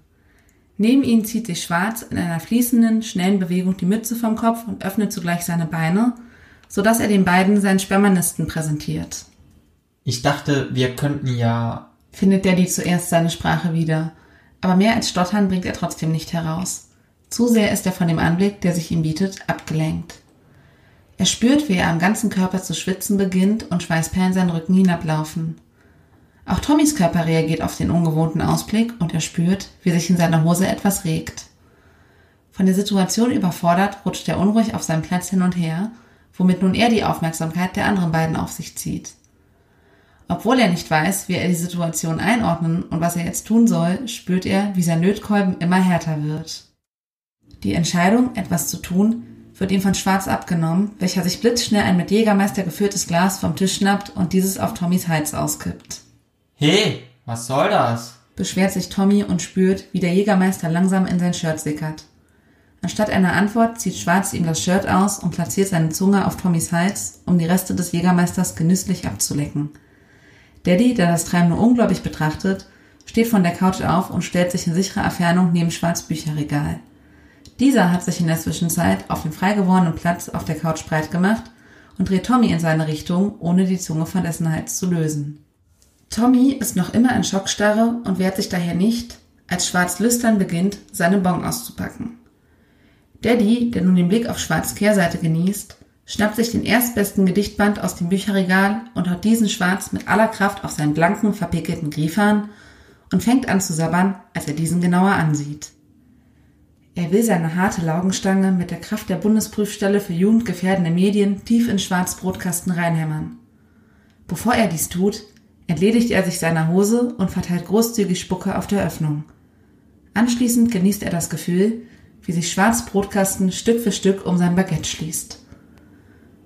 Neben ihm zieht sich Schwarz in einer fließenden, schnellen Bewegung die Mütze vom Kopf und öffnet zugleich seine Beine, so dass er den beiden seinen Spermanisten präsentiert. Ich dachte, wir könnten ja... Findet Daddy zuerst seine Sprache wieder, aber mehr als Stottern bringt er trotzdem nicht heraus. Zu sehr ist er von dem Anblick, der sich ihm bietet, abgelenkt. Er spürt, wie er am ganzen Körper zu schwitzen beginnt und Schweißperlen seinen Rücken hinablaufen. Auch Tommys Körper reagiert auf den ungewohnten Ausblick und er spürt, wie sich in seiner Hose etwas regt. Von der Situation überfordert rutscht er unruhig auf seinem Platz hin und her, womit nun er die Aufmerksamkeit der anderen beiden auf sich zieht. Obwohl er nicht weiß, wie er die Situation einordnen und was er jetzt tun soll, spürt er, wie sein Lötkolben immer härter wird. Die Entscheidung, etwas zu tun, wird ihm von Schwarz abgenommen, welcher sich blitzschnell ein mit Jägermeister gefülltes Glas vom Tisch schnappt und dieses auf Tommys Hals auskippt. Hey, was soll das? Beschwert sich Tommy und spürt, wie der Jägermeister langsam in sein Shirt sickert. Anstatt einer Antwort zieht Schwarz ihm das Shirt aus und platziert seine Zunge auf Tommys Hals, um die Reste des Jägermeisters genüsslich abzulecken. Daddy, der das Treiben nur ungläubig betrachtet, steht von der Couch auf und stellt sich in sicherer Entfernung neben Schwarz Bücherregal. Dieser hat sich in der Zwischenzeit auf dem frei gewordenen Platz auf der Couch breit gemacht und dreht Tommy in seine Richtung, ohne die Zunge von dessen Hals zu lösen. Tommy ist noch immer in Schockstarre und wehrt sich daher nicht, als Schwarz lüstern beginnt, seine Bon auszupacken. Daddy, der nun den Blick auf Schwarz Kehrseite genießt, schnappt sich den erstbesten Gedichtband aus dem Bücherregal und haut diesen Schwarz mit aller Kraft auf seinen blanken, verpickelten Griefhahn und fängt an zu sabbern, als er diesen genauer ansieht. Er will seine harte Laugenstange mit der Kraft der Bundesprüfstelle für jugendgefährdende Medien tief in Schwarz Brotkasten reinhämmern. Bevor er dies tut, entledigt er sich seiner Hose und verteilt großzügig Spucke auf der Öffnung. Anschließend genießt er das Gefühl, wie sich Schwarz Brotkasten Stück für Stück um sein Baguette schließt.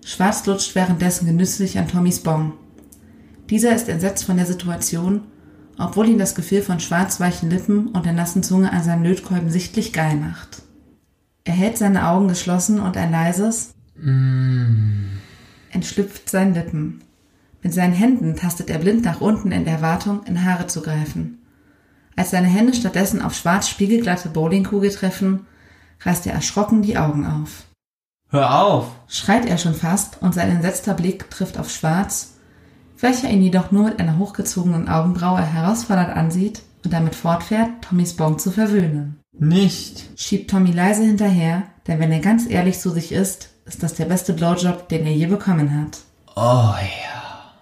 Schwarz lutscht währenddessen genüsslich an Tommys Bon. Dieser ist entsetzt von der Situation, obwohl ihn das Gefühl von schwarzweichen Lippen und der nassen Zunge an seinem Lötkolben sichtlich geil macht. Er hält seine Augen geschlossen und ein leises Mm, entschlüpft seinen Lippen. Mit seinen Händen tastet er blind nach unten in der Erwartung, in Haare zu greifen. Als seine Hände stattdessen auf schwarz spiegelglatte Bowlingkugel treffen, reißt er erschrocken die Augen auf. Hör auf! Schreit er schon fast und sein entsetzter Blick trifft auf Schwarz, welcher ihn jedoch nur mit einer hochgezogenen Augenbraue herausfordernd ansieht und damit fortfährt, Tommys Bon zu verwöhnen. Nicht! Schiebt Tommy leise hinterher, denn wenn er ganz ehrlich zu sich ist, ist das der beste Blowjob, den er je bekommen hat. Oh ja.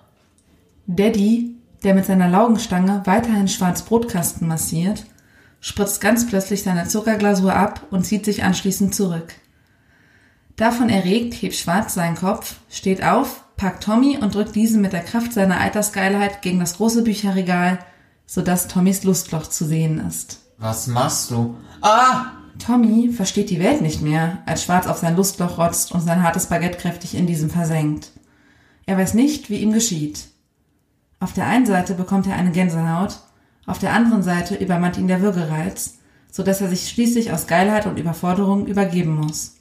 Daddy, der mit seiner Laugenstange weiterhin schwarz Brotkasten massiert, spritzt ganz plötzlich seine Zuckerglasur ab und zieht sich anschließend zurück. Davon erregt hebt Schwarz seinen Kopf, steht auf, packt Tommy und drückt diesen mit der Kraft seiner Altersgeilheit gegen das große Bücherregal, sodass Tommys Lustloch zu sehen ist. Was machst du? Ah! Tommy versteht die Welt nicht mehr, als Schwarz auf sein Lustloch rotzt und sein hartes Baguette kräftig in diesem versenkt. Er weiß nicht, wie ihm geschieht. Auf der einen Seite bekommt er eine Gänsehaut, auf der anderen Seite übermannt ihn der Würgereiz, so dass er sich schließlich aus Geilheit und Überforderung übergeben muss.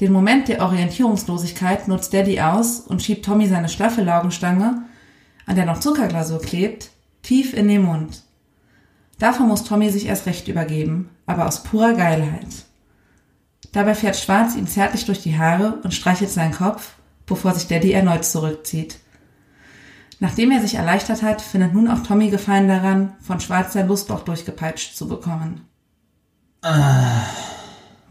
Den Moment der Orientierungslosigkeit nutzt Daddy aus und schiebt Tommy seine schlaffe Laugenstange, an der noch Zuckerglasur klebt, tief in den Mund. Davon muss Tommy sich erst recht übergeben, aber aus purer Geilheit. Dabei fährt Schwarz ihm zärtlich durch die Haare und streichelt seinen Kopf, bevor sich Daddy erneut zurückzieht. Nachdem er sich erleichtert hat, findet nun auch Tommy Gefallen daran, von Schwarz sein Lustloch durchgepeitscht zu bekommen.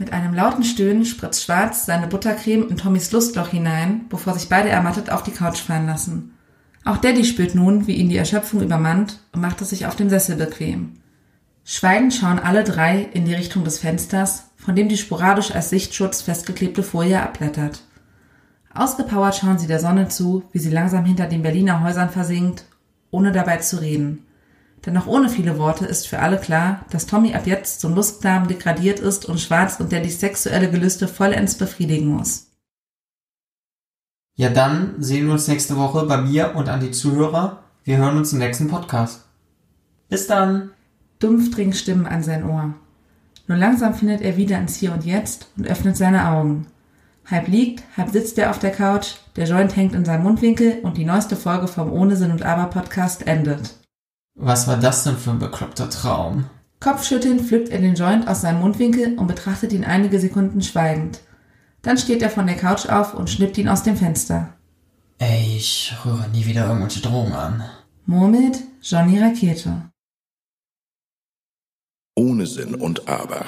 Mit einem lauten Stöhnen spritzt Schwarz seine Buttercreme in Tommys Lustloch hinein, bevor sich beide ermattet auf die Couch fallen lassen. Auch Daddy spürt nun, wie ihn die Erschöpfung übermannt und macht es sich auf dem Sessel bequem. Schweigend schauen alle drei in die Richtung des Fensters, von dem die sporadisch als Sichtschutz festgeklebte Folie abblättert. Ausgepowert schauen sie der Sonne zu, wie sie langsam hinter den Berliner Häusern versinkt, ohne dabei zu reden. Denn auch ohne viele Worte ist für alle klar, dass Tommy ab jetzt zum Lustknaben degradiert ist und Schwarz und der die sexuelle Gelüste vollends befriedigen muss. Ja, dann sehen wir uns nächste Woche bei mir und an die Zuhörer. Wir hören uns im nächsten Podcast. Bis dann! Dumpf dringen Stimmen an sein Ohr. Nur langsam findet er wieder ins Hier und Jetzt und öffnet seine Augen. Halb liegt, halb sitzt er auf der Couch, der Joint hängt in seinem Mundwinkel und die neueste Folge vom Ohne Sinn und Aber Podcast endet. Was war das denn für ein bekloppter Traum? Kopfschüttelnd pflückt er den Joint aus seinem Mundwinkel und betrachtet ihn einige Sekunden schweigend. Dann steht er von der Couch auf und schnippt ihn aus dem Fenster. Ey, ich rühre nie wieder irgendwelche Drogen an. Murmelt Johnny Rakete. Ohne Sinn und Aber.